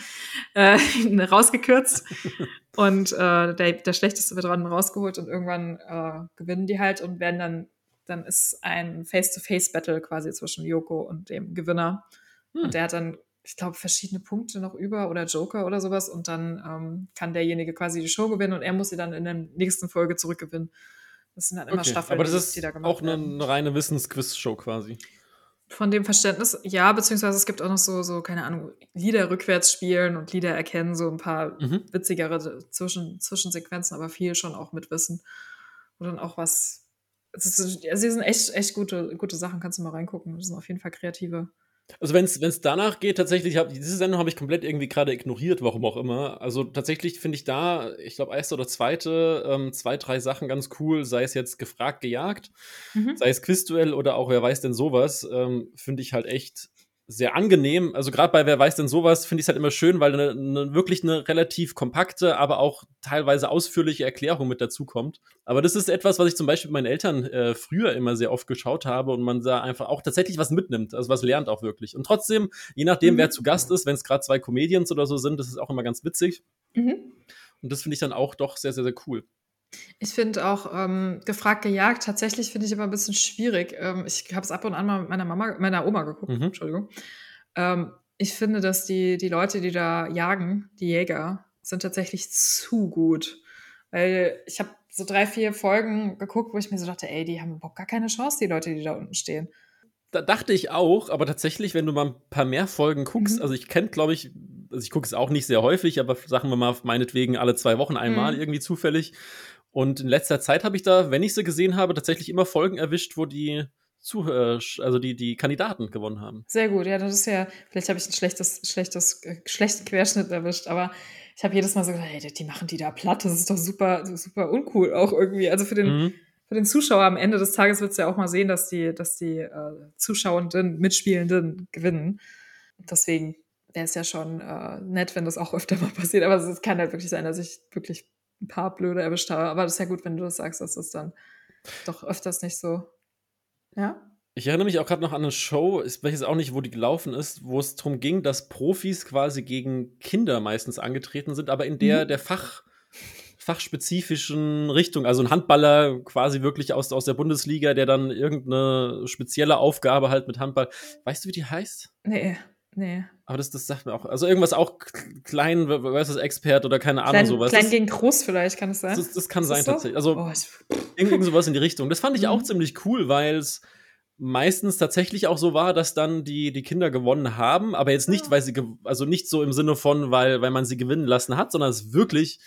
B: äh, rausgekürzt. <laughs> und äh, der, der Schlechteste wird dann rausgeholt und irgendwann äh, gewinnen die halt und werden dann, dann ist ein Face-to-Face-Battle quasi zwischen Yoko und dem Gewinner. Hm. Und der hat dann, ich glaube, verschiedene Punkte noch über oder Joker oder sowas und dann ähm, kann derjenige quasi die Show gewinnen und er muss sie dann in der nächsten Folge zurückgewinnen. Das sind dann immer okay. Staffeln,
A: Aber das ist die da gemacht auch eine, eine reine Wissensquiz-Show quasi.
B: Von dem Verständnis, ja, beziehungsweise es gibt auch noch so, so keine Ahnung, Lieder rückwärts spielen und Lieder erkennen, so ein paar mhm. witzigere Zwischen, Zwischensequenzen, aber viel schon auch mit Wissen. Und dann auch was. Es ist, also, sie sind echt, echt gute, gute Sachen, kannst du mal reingucken. Das sind auf jeden Fall kreative
A: also wenn es danach geht, tatsächlich, hab, diese Sendung habe ich komplett irgendwie gerade ignoriert, warum auch immer. Also tatsächlich finde ich da, ich glaube, erste oder zweite, ähm, zwei, drei Sachen ganz cool, sei es jetzt gefragt, gejagt, mhm. sei es Quizduell oder auch wer weiß denn sowas, ähm, finde ich halt echt sehr angenehm. Also gerade bei Wer weiß denn sowas, finde ich es halt immer schön, weil eine, eine, wirklich eine relativ kompakte, aber auch teilweise ausführliche Erklärung mit dazu kommt. Aber das ist etwas, was ich zum Beispiel mit meinen Eltern äh, früher immer sehr oft geschaut habe und man da einfach auch tatsächlich was mitnimmt, also was lernt auch wirklich. Und trotzdem, je nachdem, mhm. wer zu Gast ist, wenn es gerade zwei Comedians oder so sind, das ist auch immer ganz witzig. Mhm. Und das finde ich dann auch doch sehr, sehr, sehr cool.
B: Ich finde auch ähm, gefragt gejagt tatsächlich finde ich immer ein bisschen schwierig. Ähm, ich habe es ab und an mal mit meiner Mama, meiner Oma geguckt. Mhm. Entschuldigung. Ähm, ich finde, dass die die Leute, die da jagen, die Jäger, sind tatsächlich zu gut, weil ich habe so drei vier Folgen geguckt, wo ich mir so dachte, ey, die haben überhaupt gar keine Chance, die Leute, die da unten stehen.
A: Da dachte ich auch, aber tatsächlich, wenn du mal ein paar mehr Folgen guckst, mhm. also ich kenne, glaube ich, also ich gucke es auch nicht sehr häufig, aber sagen wir mal meinetwegen alle zwei Wochen einmal mhm. irgendwie zufällig. Und in letzter Zeit habe ich da, wenn ich sie gesehen habe, tatsächlich immer Folgen erwischt, wo die Zuhörer, also die, die Kandidaten gewonnen haben.
B: Sehr gut, ja, das ist ja, vielleicht habe ich ein schlechtes, schlechtes, äh, schlechten Querschnitt erwischt, aber ich habe jedes Mal so gedacht, hey, die machen die da platt, das ist doch super, super uncool auch irgendwie. Also für den, mhm. für den Zuschauer am Ende des Tages wird es ja auch mal sehen, dass die, dass die äh, Zuschauenden, Mitspielenden gewinnen. Deswegen wäre es ja schon äh, nett, wenn das auch öfter mal passiert, aber es kann halt wirklich sein, dass ich wirklich ein paar blöde erwischt habe. Aber das ist ja gut, wenn du das sagst, dass das dann doch öfters nicht so. Ja?
A: Ich erinnere mich auch gerade noch an eine Show, ich weiß jetzt auch nicht, wo die gelaufen ist, wo es darum ging, dass Profis quasi gegen Kinder meistens angetreten sind, aber in der, mhm. der Fach, fachspezifischen Richtung. Also ein Handballer quasi wirklich aus, aus der Bundesliga, der dann irgendeine spezielle Aufgabe halt mit Handball. Weißt du, wie die heißt?
B: Nee. Nee.
A: Aber das, das sagt mir auch. Also irgendwas auch klein versus Expert oder keine Ahnung
B: klein,
A: sowas.
B: Klein gegen groß vielleicht, kann es sein?
A: Das, das kann sein so? tatsächlich. Also oh, irgend sowas in die Richtung. Das fand ich mhm. auch ziemlich cool, weil es meistens tatsächlich auch so war, dass dann die, die Kinder gewonnen haben, aber jetzt nicht, weil sie, also nicht so im Sinne von, weil, weil man sie gewinnen lassen hat, sondern es wirklich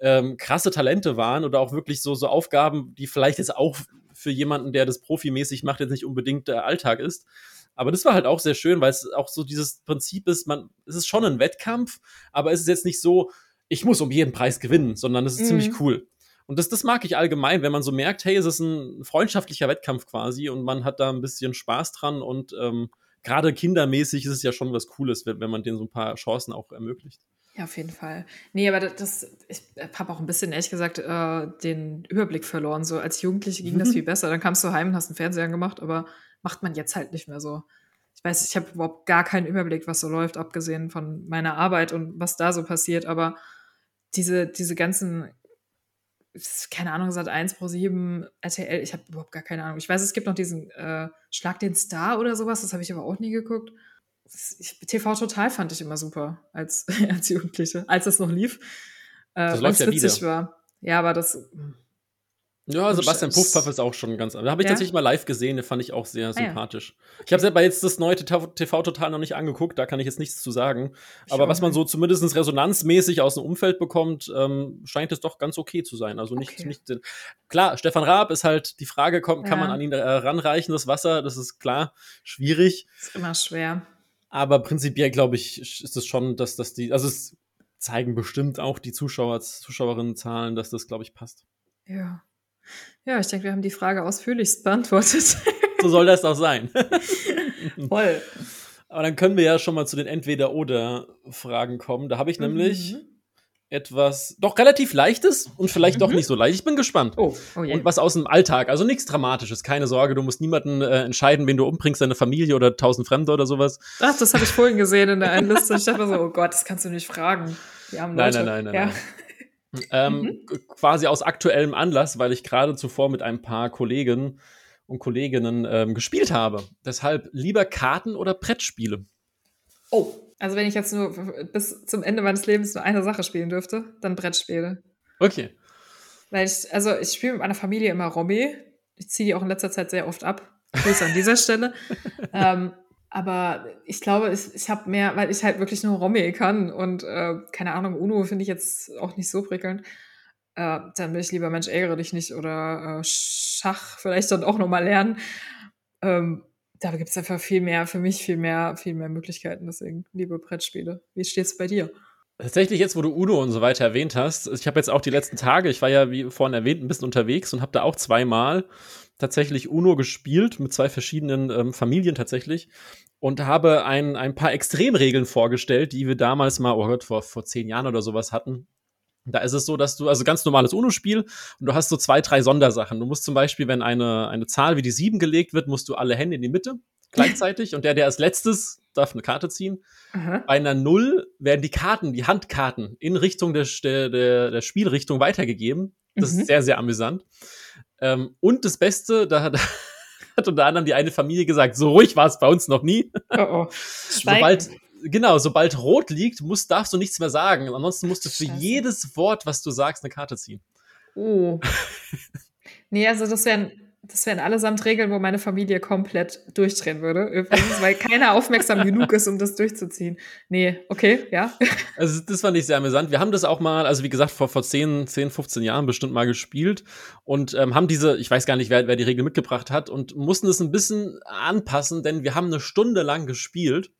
A: ähm, krasse Talente waren oder auch wirklich so, so Aufgaben, die vielleicht jetzt auch für jemanden, der das profimäßig macht, jetzt nicht unbedingt der Alltag ist. Aber das war halt auch sehr schön, weil es auch so dieses Prinzip ist, man, es ist schon ein Wettkampf, aber es ist jetzt nicht so, ich muss um jeden Preis gewinnen, sondern es ist mhm. ziemlich cool. Und das, das mag ich allgemein, wenn man so merkt, hey, es ist ein freundschaftlicher Wettkampf quasi und man hat da ein bisschen Spaß dran und ähm, gerade kindermäßig ist es ja schon was Cooles, wenn, wenn man denen so ein paar Chancen auch ermöglicht.
B: Ja, auf jeden Fall. Nee, aber das, ich habe auch ein bisschen, ehrlich gesagt, äh, den Überblick verloren. So als Jugendliche ging das <laughs> viel besser. Dann kamst du heim und hast einen Fernseher gemacht, aber macht man jetzt halt nicht mehr so. Ich weiß, ich habe überhaupt gar keinen Überblick, was so läuft, abgesehen von meiner Arbeit und was da so passiert, aber diese, diese ganzen, keine Ahnung, Sat 1 Pro 7, RTL, ich habe überhaupt gar keine Ahnung. Ich weiß, es gibt noch diesen äh, Schlag den Star oder sowas, das habe ich aber auch nie geguckt. Ich, TV Total fand ich immer super als, <laughs> als Jugendliche, als es noch lief. äh,
A: das läuft ja
B: witzig wieder. war. Ja, aber das.
A: Ja, Sebastian Puffpaff ist auch schon ganz. Da habe ich ja? tatsächlich mal live gesehen, den fand ich auch sehr sympathisch. Ah, ja. Ich habe selber jetzt das neue TV-Total noch nicht angeguckt, da kann ich jetzt nichts zu sagen. Ich Aber was man so zumindest resonanzmäßig aus dem Umfeld bekommt, ähm, scheint es doch ganz okay zu sein. Also nicht, okay. nicht klar, Stefan Raab ist halt die Frage, kommt, ja. kann man an ihn äh, ranreichen, das Wasser, das ist klar schwierig.
B: Ist immer schwer.
A: Aber prinzipiell glaube ich, ist es schon, dass, dass die, also es zeigen bestimmt auch die Zuschauer, Zuschauerinnenzahlen, dass das, glaube ich, passt.
B: Ja. Ja, ich denke, wir haben die Frage ausführlichst beantwortet.
A: So soll das auch sein. <laughs>
B: Voll.
A: Aber dann können wir ja schon mal zu den Entweder-Oder-Fragen kommen. Da habe ich nämlich mhm. etwas doch relativ Leichtes und vielleicht mhm. doch nicht so leicht. Ich bin gespannt.
B: Oh, oh
A: yeah. Und was aus dem Alltag. Also nichts Dramatisches. Keine Sorge, du musst niemanden äh, entscheiden, wen du umbringst, deine Familie oder tausend Fremde oder sowas.
B: Ach, das habe ich vorhin gesehen in der einen Liste. Ich dachte so, oh Gott, das kannst du nicht fragen.
A: Die armen Leute. Nein, nein, nein, nein. Ja. nein. Ähm, mhm. Quasi aus aktuellem Anlass, weil ich gerade zuvor mit ein paar Kollegen und Kolleginnen ähm, gespielt habe. Deshalb lieber Karten oder Brettspiele?
B: Oh, also wenn ich jetzt nur bis zum Ende meines Lebens nur eine Sache spielen dürfte, dann Brettspiele.
A: Okay.
B: Weil ich, also ich spiele mit meiner Familie immer Romy. Ich ziehe die auch in letzter Zeit sehr oft ab. Grüße an dieser Stelle. <laughs> ähm, aber ich glaube, ich, ich habe mehr, weil ich halt wirklich nur Romy kann und äh, keine Ahnung, Uno finde ich jetzt auch nicht so prickelnd. Äh, dann will ich lieber Mensch, ärgere dich nicht oder äh, Schach vielleicht dann auch nochmal lernen. Ähm, da gibt es einfach viel mehr, für mich viel mehr, viel mehr Möglichkeiten. Deswegen liebe Brettspiele. Wie steht es bei dir?
A: Tatsächlich jetzt, wo du Uno und so weiter erwähnt hast, ich habe jetzt auch die letzten Tage, ich war ja wie vorhin erwähnt ein bisschen unterwegs und habe da auch zweimal tatsächlich Uno gespielt mit zwei verschiedenen ähm, Familien tatsächlich und habe ein, ein paar Extremregeln vorgestellt, die wir damals mal, oh Gott, vor, vor zehn Jahren oder sowas hatten. Da ist es so, dass du, also ganz normales UNO-Spiel und du hast so zwei, drei Sondersachen. Du musst zum Beispiel, wenn eine, eine Zahl wie die sieben gelegt wird, musst du alle Hände in die Mitte <laughs> gleichzeitig und der, der als letztes darf eine Karte ziehen. Aha. Bei einer Null werden die Karten, die Handkarten in Richtung der, der, der Spielrichtung weitergegeben. Das mhm. ist sehr, sehr amüsant. Ähm, und das Beste, da, da <laughs> hat unter anderem die eine Familie gesagt, so ruhig war es bei uns noch nie. Oh, oh. <laughs> sobald, genau, sobald rot liegt, musst, darfst du nichts mehr sagen. Ansonsten musst du für Scheiße. jedes Wort, was du sagst, eine Karte ziehen.
B: Oh. <laughs> nee, also das wären das wären allesamt Regeln, wo meine Familie komplett durchdrehen würde, übrigens, weil keiner aufmerksam genug ist, um das durchzuziehen. Nee, okay, ja.
A: Also das fand ich sehr amüsant. Wir haben das auch mal, also wie gesagt, vor, vor 10, 10, 15 Jahren bestimmt mal gespielt und ähm, haben diese, ich weiß gar nicht, wer, wer die Regel mitgebracht hat und mussten es ein bisschen anpassen, denn wir haben eine Stunde lang gespielt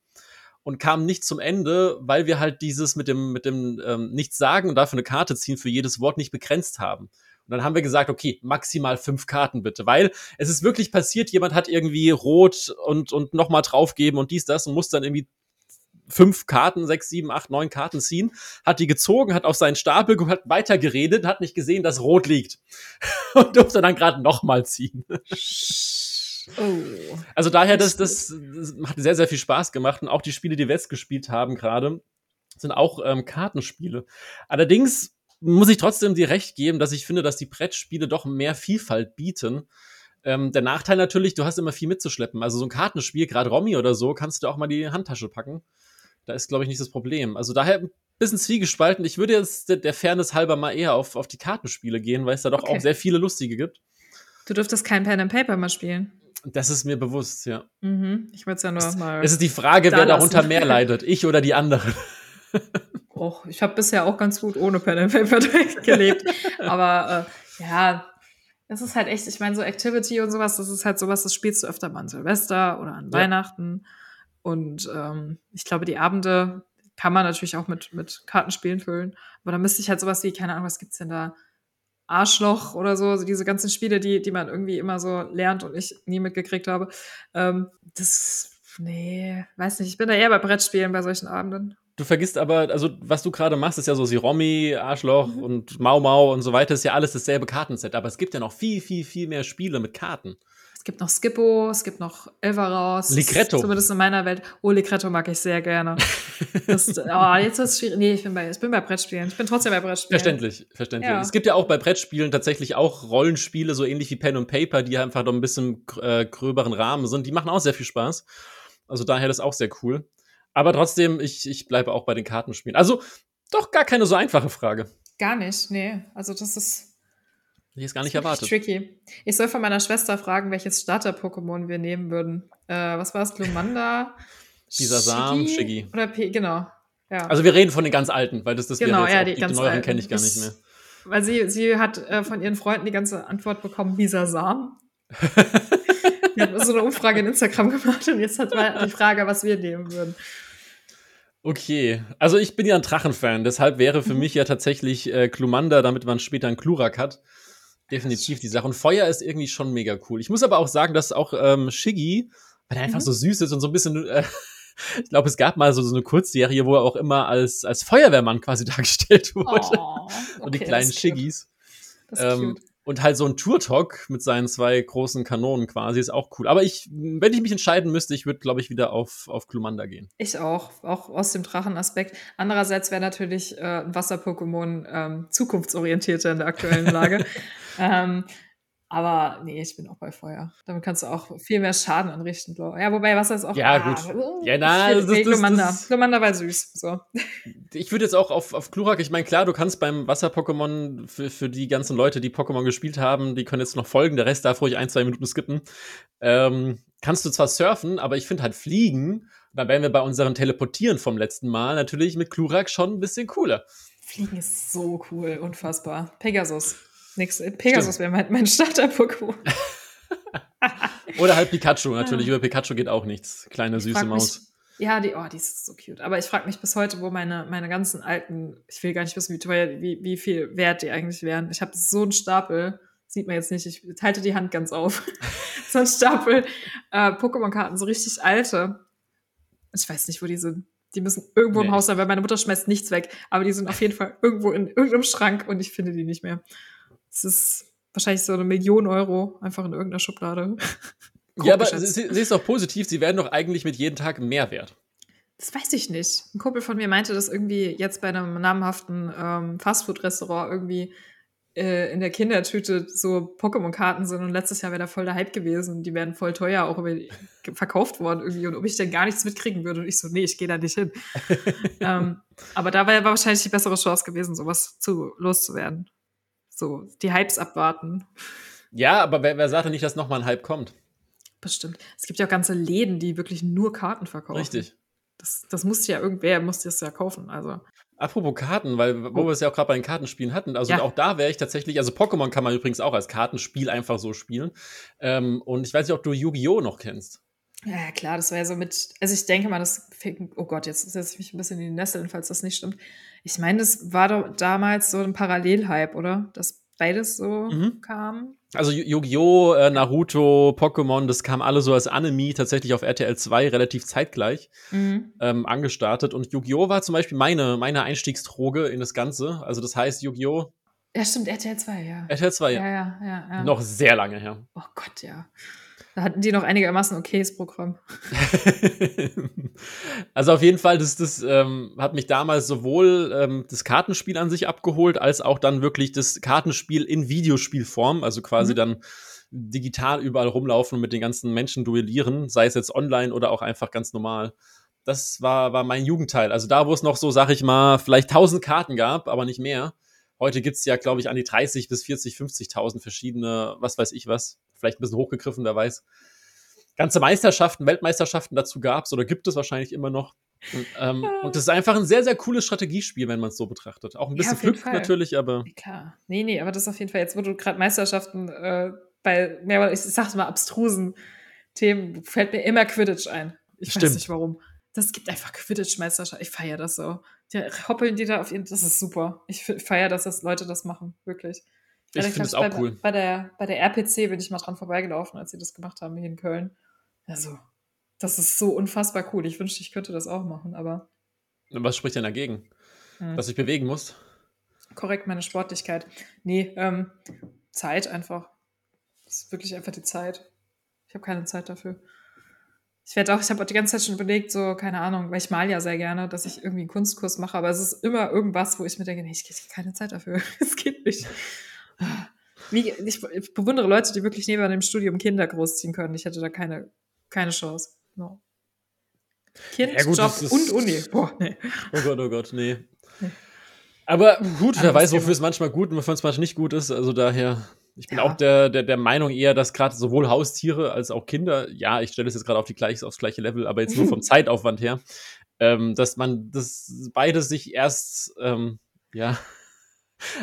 A: und kamen nicht zum Ende, weil wir halt dieses mit dem, mit dem ähm, Nichts sagen und dafür eine Karte ziehen für jedes Wort nicht begrenzt haben. Und dann haben wir gesagt, okay, maximal fünf Karten bitte, weil es ist wirklich passiert, jemand hat irgendwie rot und, und nochmal draufgeben und dies, das und muss dann irgendwie fünf Karten, sechs, sieben, acht, neun Karten ziehen, hat die gezogen, hat auf seinen Stapel hat weitergeredet, hat nicht gesehen, dass rot liegt <laughs> und durfte dann gerade nochmal ziehen. Oh. Also daher, das, das, das hat sehr, sehr viel Spaß gemacht und auch die Spiele, die wir jetzt gespielt haben gerade, sind auch ähm, Kartenspiele. Allerdings muss ich trotzdem dir recht geben, dass ich finde, dass die Brettspiele doch mehr Vielfalt bieten. Ähm, der Nachteil natürlich, du hast immer viel mitzuschleppen. Also so ein Kartenspiel, gerade Romy oder so, kannst du auch mal die Handtasche packen. Da ist, glaube ich, nicht das Problem. Also daher ein bisschen zwiegespalten. Ich würde jetzt der, der Fairness halber mal eher auf, auf die Kartenspiele gehen, weil es da doch okay. auch sehr viele lustige gibt.
B: Du dürftest kein Pen and Paper mal spielen.
A: Das ist mir bewusst, ja.
B: Mhm. Ich würde es ja nur
A: es,
B: mal.
A: Es ist die Frage, da wer darunter mehr leidet, ich oder die anderen. <laughs>
B: Och, ich habe bisher auch ganz gut ohne <laughs> Pen and Paper <laughs> gelebt. Aber äh, ja, das ist halt echt, ich meine, so Activity und sowas, das ist halt sowas, das spielst du öfter mal an Silvester oder an ja. Weihnachten. Und ähm, ich glaube, die Abende kann man natürlich auch mit, mit Kartenspielen füllen. Aber da müsste ich halt sowas wie, keine Ahnung, was gibt's denn da? Arschloch oder so, also diese ganzen Spiele, die, die man irgendwie immer so lernt und ich nie mitgekriegt habe. Ähm, das, nee, weiß nicht, ich bin da eher bei Brettspielen bei solchen Abenden.
A: Du vergisst aber, also was du gerade machst, ist ja so Siromi, Arschloch mhm. und Mau Mau und so weiter, ist ja alles dasselbe Kartenset. Aber es gibt ja noch viel, viel, viel mehr Spiele mit Karten.
B: Es gibt noch Skippo, es gibt noch Elvaros.
A: Ligretto.
B: Zumindest in meiner Welt. Oh, Ligretto mag ich sehr gerne. Das, <laughs> oh, jetzt ist es schwierig. Nee, ich bin, bei, ich bin bei Brettspielen. Ich bin trotzdem bei Brettspielen.
A: Verständlich, verständlich. Ja. Es gibt ja auch bei Brettspielen tatsächlich auch Rollenspiele, so ähnlich wie Pen und Paper, die einfach noch ein bisschen äh, gröberen Rahmen sind. Die machen auch sehr viel Spaß. Also daher das auch sehr cool. Aber trotzdem, ich, ich bleibe auch bei den Kartenspielen. Also doch gar keine so einfache Frage.
B: Gar nicht, nee. Also das ist.
A: Ich es gar nicht erwartet.
B: Tricky. Ich soll von meiner Schwester fragen, welches Starter-Pokémon wir nehmen würden. Äh, was war es? Glumanda? <laughs>
A: Dieser Samen, Shiggy.
B: Oder P, genau. Ja.
A: Also wir reden von den ganz alten, weil das, das
B: genau, ja,
A: die,
B: die, die
A: neueren kenne ich gar nicht mehr.
B: Weil sie, sie hat äh, von ihren Freunden die ganze Antwort bekommen, Samen. <laughs> Wir haben so eine Umfrage in Instagram gemacht und jetzt hat man die Frage, was wir nehmen würden.
A: Okay, also ich bin ja ein Drachenfan, deshalb wäre für mhm. mich ja tatsächlich äh, Klumanda, damit man später einen Klurak hat, definitiv die Sache. Und Feuer ist irgendwie schon mega cool. Ich muss aber auch sagen, dass auch ähm, Shiggy, weil er einfach mhm. so süß ist und so ein bisschen, äh, <laughs> ich glaube, es gab mal so, so eine Kurzserie, wo er auch immer als, als Feuerwehrmann quasi <laughs> dargestellt wurde. Oh, okay, und die kleinen Shiggys. Das ähm. Und halt so ein Tour-Talk mit seinen zwei großen Kanonen quasi ist auch cool. Aber ich, wenn ich mich entscheiden müsste, ich würde, glaube ich, wieder auf, auf Glumanda gehen.
B: Ich auch, auch aus dem Drachenaspekt. Andererseits wäre natürlich äh, ein Wasser-Pokémon ähm, zukunftsorientierter in der aktuellen Lage. <laughs> ähm, aber nee, ich bin auch bei Feuer. Damit kannst du auch viel mehr Schaden anrichten, glaube ich. Ja, wobei Wasser ist auch.
A: Ja, ah, gut. Uh, ja, na,
B: das, nee, Glumanda. Glumanda war süß. So.
A: Ich würde jetzt auch auf, auf Klurak, ich meine, klar, du kannst beim Wasser-Pokémon für, für die ganzen Leute, die Pokémon gespielt haben, die können jetzt noch folgen. Der Rest darf ruhig ein, zwei Minuten skippen. Ähm, kannst du zwar surfen, aber ich finde halt Fliegen, da wären wir bei unseren Teleportieren vom letzten Mal natürlich mit Klurak schon ein bisschen cooler.
B: Fliegen ist so cool, unfassbar. Pegasus. Nix. Pegasus wäre mein, mein Starter-Pokémon. <laughs>
A: Oder halt Pikachu natürlich. Über Pikachu geht auch nichts. Kleine süße Maus.
B: Mich, ja, die, oh, die ist so cute. Aber ich frage mich bis heute, wo meine, meine ganzen alten, ich will gar nicht wissen, wie teuer, wie, wie viel wert die eigentlich wären. Ich habe so einen Stapel, sieht man jetzt nicht, ich halte die Hand ganz auf. <laughs> so ein Stapel äh, Pokémon-Karten, so richtig alte. Ich weiß nicht, wo die sind. Die müssen irgendwo nee. im Haus sein, weil meine Mutter schmeißt nichts weg. Aber die sind auf jeden Fall irgendwo in irgendeinem Schrank und ich finde die nicht mehr. Es ist wahrscheinlich so eine Million Euro einfach in irgendeiner Schublade. <laughs>
A: ja, aber sie, sie ist auch positiv, sie werden doch eigentlich mit jedem Tag mehr wert.
B: Das weiß ich nicht. Ein Kumpel von mir meinte, dass irgendwie jetzt bei einem namhaften ähm, Fastfood-Restaurant irgendwie äh, in der Kindertüte so Pokémon-Karten sind und letztes Jahr wäre da voll der Hype gewesen und die werden voll teuer auch verkauft worden irgendwie und ob ich denn gar nichts mitkriegen würde und ich so, nee, ich gehe da nicht hin. <laughs> ähm, aber da wäre wahrscheinlich die bessere Chance gewesen, sowas zu loszuwerden. So, die Hypes abwarten.
A: Ja, aber wer, wer sagt denn nicht, dass nochmal ein Hype kommt?
B: Bestimmt. Es gibt ja auch ganze Läden, die wirklich nur Karten verkaufen.
A: Richtig.
B: Das, das musste ja irgendwer, musste das ja kaufen. Also.
A: Apropos Karten, weil wo oh. wir es ja auch gerade bei den Kartenspielen hatten, also ja. auch da wäre ich tatsächlich, also Pokémon kann man übrigens auch als Kartenspiel einfach so spielen. Ähm, und ich weiß nicht, ob du Yu-Gi-Oh! noch kennst.
B: Ja, klar, das ja so mit, also ich denke mal, das oh Gott, jetzt setze ich mich ein bisschen in die Nesseln, falls das nicht stimmt. Ich meine, das war doch damals so ein Parallelhype, oder? Dass beides so mhm. kam.
A: Also Yu-Gi-Oh!, äh, Naruto, Pokémon, das kam alle so als Anime tatsächlich auf RTL 2 relativ zeitgleich mhm. ähm, angestartet. Und Yu-Gi-Oh! war zum Beispiel meine, meine Einstiegsdroge in das Ganze. Also das heißt, Yu-Gi-Oh!
B: Ja, stimmt, RTL 2, ja.
A: RTL 2,
B: ja. Ja, ja, ja, ja.
A: Noch sehr lange her.
B: Oh Gott, ja. Da hatten die noch einigermaßen okayes Programm. <laughs>
A: also auf jeden Fall, das, das ähm, hat mich damals sowohl ähm, das Kartenspiel an sich abgeholt, als auch dann wirklich das Kartenspiel in Videospielform, also quasi mhm. dann digital überall rumlaufen und mit den ganzen Menschen duellieren, sei es jetzt online oder auch einfach ganz normal. Das war, war mein Jugendteil. Also da, wo es noch so, sag ich mal, vielleicht 1000 Karten gab, aber nicht mehr. Heute gibt es ja, glaube ich, an die 30 bis 40, 50.000 verschiedene, was weiß ich was vielleicht ein bisschen hochgegriffen, wer weiß. Ganze Meisterschaften, Weltmeisterschaften dazu gab es oder gibt es wahrscheinlich immer noch. Und, ähm, ja. und das ist einfach ein sehr, sehr cooles Strategiespiel, wenn man es so betrachtet. Auch ein bisschen ja, Glück natürlich, aber.
B: Klar. Nee, nee, aber das ist auf jeden Fall, jetzt wo du gerade Meisterschaften äh, bei mehr, ich sag's mal, abstrusen Themen, fällt mir immer Quidditch ein. Ich Stimmt. weiß nicht warum. Das gibt einfach Quidditch-Meisterschaft. Ich feiere das so. Die hoppeln die da auf ihren, das ist super. Ich feiere, dass das Leute das machen, wirklich.
A: Ich finde es auch
B: bei,
A: cool.
B: Bei der, bei der RPC bin ich mal dran vorbeigelaufen, als sie das gemacht haben hier in Köln. Also, das ist so unfassbar cool. Ich wünschte, ich könnte das auch machen, aber.
A: Was spricht denn dagegen? Hm. Dass ich bewegen muss?
B: Korrekt, meine Sportlichkeit. Nee, ähm, Zeit einfach. Das ist wirklich einfach die Zeit. Ich habe keine Zeit dafür. Ich werde auch, ich habe auch die ganze Zeit schon überlegt, so, keine Ahnung, weil ich mal ja sehr gerne, dass ich irgendwie einen Kunstkurs mache, aber es ist immer irgendwas, wo ich mir denke, nee, ich habe keine Zeit dafür. <laughs> Es geht nicht. Wie, ich, ich, bewundere Leute, die wirklich neben dem Studium Kinder großziehen können. Ich hätte da keine, keine Chance. No. Kind, ja, gut, Job und Uni. Boah,
A: nee. Oh Gott, oh Gott, nee. nee. Aber gut, wer weiß, wofür es manchmal gut und wofür es manchmal nicht gut ist. Also daher, ich bin ja. auch der, der, der Meinung eher, dass gerade sowohl Haustiere als auch Kinder, ja, ich stelle es jetzt gerade auf die gleiche, aufs gleiche Level, aber jetzt nur vom <laughs> Zeitaufwand her, ähm, dass man das beides sich erst, ähm, ja,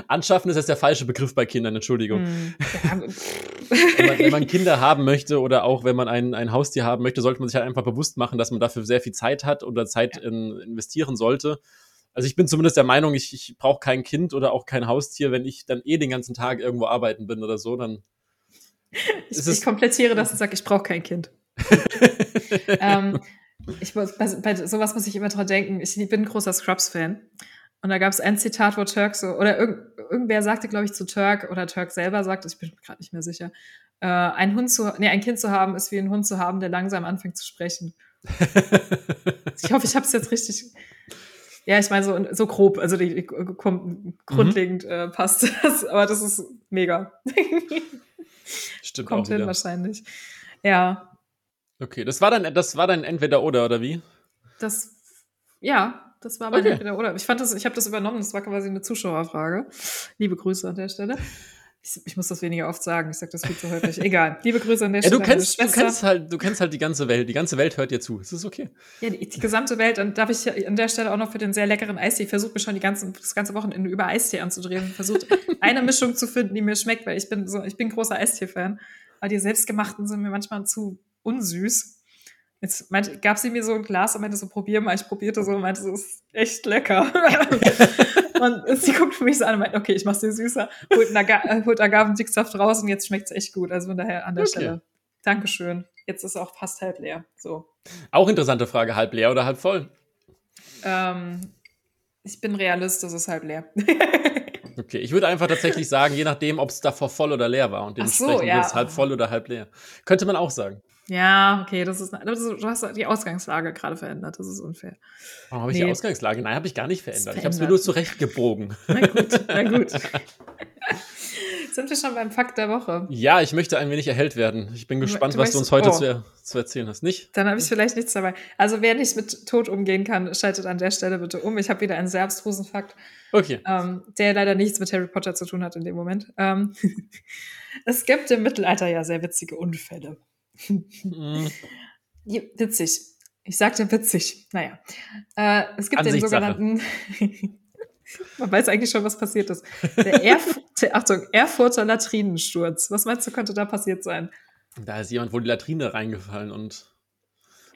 A: Anschaffen ist jetzt der falsche Begriff bei Kindern, Entschuldigung. <laughs> Mm. wenn, man, wenn, man, Kinder haben möchte oder auch wenn man ein, ein Haustier haben möchte, sollte man sich halt einfach bewusst machen, dass man dafür sehr viel Zeit hat oder Zeit in, investieren sollte. Also ich bin zumindest der Meinung, ich, ich brauche kein Kind oder auch kein Haustier, wenn ich dann eh den ganzen Tag irgendwo arbeiten bin oder so, dann. <laughs>
B: Ich, ich komplettiere das und sage, ich brauche kein Kind. <laughs> ähm, ich muss, bei, bei, sowas muss ich immer dran denken. Ich bin ein großer Scrubs-Fan. Und da gab es ein Zitat, wo Turk so, oder irg irgendwer sagte, glaube ich, zu Turk, oder Turk selber sagt, ich bin gerade nicht mehr sicher, äh, ein Hund zu, nee, ein Kind zu haben, ist wie ein Hund zu haben, der langsam anfängt zu sprechen. <laughs> ich hoffe, ich habe es jetzt richtig. Ja, ich meine, so, so grob, also die, die grundlegend mhm. äh, passt das, aber das ist mega.
A: Stimmt
B: Kommt hin wahrscheinlich. Ja.
A: Okay, das war dann, das war dann entweder oder, oder wie?
B: Das, ja, das war mein okay. Oder. Ich fand das, ich habe das übernommen, das war quasi eine Zuschauerfrage. Liebe Grüße an der Stelle. Ich, ich muss das weniger oft sagen, ich sage das viel zu häufig. <laughs> Egal. Liebe Grüße an der
A: ja, Stelle. Du kennst, du kennst halt, du kennst halt die ganze Welt. Die ganze Welt hört dir zu. Es ist okay.
B: Ja, die, die, gesamte Welt. Und darf ich an der Stelle auch noch für den sehr leckeren Eistee. Ich versuche mir schon die ganzen, das ganze Wochenende über Eistee anzudrehen. Versucht <laughs> eine Mischung zu finden, die mir schmeckt, weil ich bin so, ich bin großer Eistee-Fan. Aber die selbstgemachten sind mir manchmal zu unsüß. Jetzt meinte, gab sie mir so ein Glas und meinte so, probier mal. Ich probierte so und meinte, so, ist echt lecker. <laughs> und sie guckt mich so an und meinte, okay, ich mach's dir süßer. Holt, Aga äh, holt Agavendicksaft raus und jetzt schmeckt's echt gut. Also von daher an der okay. Stelle. Dankeschön. Jetzt ist auch fast halb leer. So.
A: Auch interessante Frage, halb leer oder halb voll?
B: Ähm, ich bin Realist, das ist halb leer. <laughs>
A: Okay, ich würde einfach tatsächlich sagen, je nachdem, ob es davor voll oder leer war. Und dementsprechend so, ja. es halb voll oder halb leer. Könnte man auch sagen.
B: Ja, okay, das ist, das ist, du hast die Ausgangslage gerade verändert, das ist unfair.
A: Warum habe ich nee. die Ausgangslage? Nein, habe ich gar nicht verändert. verändert. Ich habe es mir nur zurechtgebogen.
B: Na gut, na gut. <laughs> Sind wir schon beim Fakt der Woche?
A: Ja, ich möchte ein wenig erhellt werden. Ich bin gespannt, du was du uns heute oh. zu, zu, erzählen hast. Nicht?
B: Dann habe ich vielleicht nichts dabei. Also wer nicht mit Tod umgehen kann, schaltet an der Stelle bitte um. Ich habe wieder einen sehr abstrusen Fakt.
A: Okay.
B: Ähm, der leider nichts mit Harry Potter zu tun hat in dem Moment. Ähm, <laughs> es gibt im Mittelalter ja sehr witzige Unfälle. Mhm. <laughs> witzig. Ich sagte witzig. Naja. Äh, es gibt den sogenannten. <laughs> Man weiß eigentlich schon, was passiert ist. Der Erf Achtung, Erfurter Latrinensturz. Was meinst du, könnte da passiert sein?
A: Da ist jemand wohl die Latrine reingefallen und.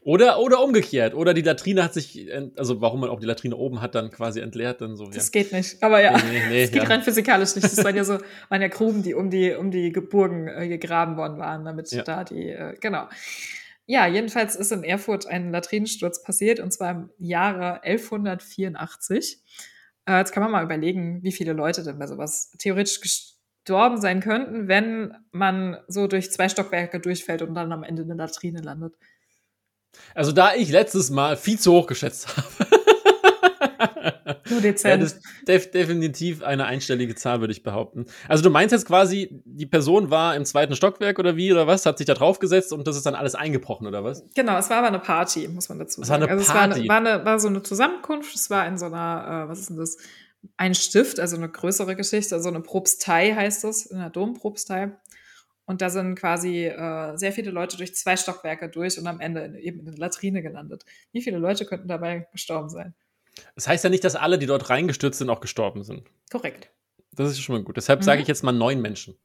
A: Oder, oder umgekehrt. Oder die Latrine hat sich, also warum man auch die Latrine oben hat, dann quasi entleert. Dann so,
B: das geht nicht. Aber ja, nee, nee, nee, das geht ja. rein physikalisch nicht. Das waren ja so, <laughs> waren ja Gruben, die um die, um die Burgen äh, gegraben worden waren, damit ja. da die, äh, genau. Ja, jedenfalls ist in Erfurt ein Latrinensturz passiert, und zwar im Jahre 1184. Äh, jetzt kann man mal überlegen, wie viele Leute denn bei sowas theoretisch gestorben sein könnten, wenn man so durch zwei Stockwerke durchfällt und dann am Ende in der Latrine landet.
A: Also da ich letztes Mal viel zu hoch geschätzt habe. <laughs>
B: Nur dezent.
A: das ist def definitiv eine einstellige Zahl, würde ich behaupten. Also du meinst jetzt quasi, die Person war im zweiten Stockwerk oder wie oder was, hat sich da draufgesetzt und das ist dann alles eingebrochen oder was?
B: Genau, es war aber eine Party, muss man dazu sagen.
A: Es war eine
B: also
A: Party.
B: Es war, eine, war, eine, war so eine Zusammenkunft, es war in so einer, äh, was ist denn das? Ein Stift, also eine größere Geschichte, also eine Propstei heißt das, in der Dompropstei. Und da sind quasi äh, sehr viele Leute durch zwei Stockwerke durch und am Ende eben in der Latrine gelandet. Wie viele Leute könnten dabei gestorben sein?
A: Das heißt ja nicht, dass alle, die dort reingestürzt sind, auch gestorben sind.
B: Korrekt.
A: Das ist schon mal gut. Deshalb mhm. sage ich jetzt mal neun Menschen.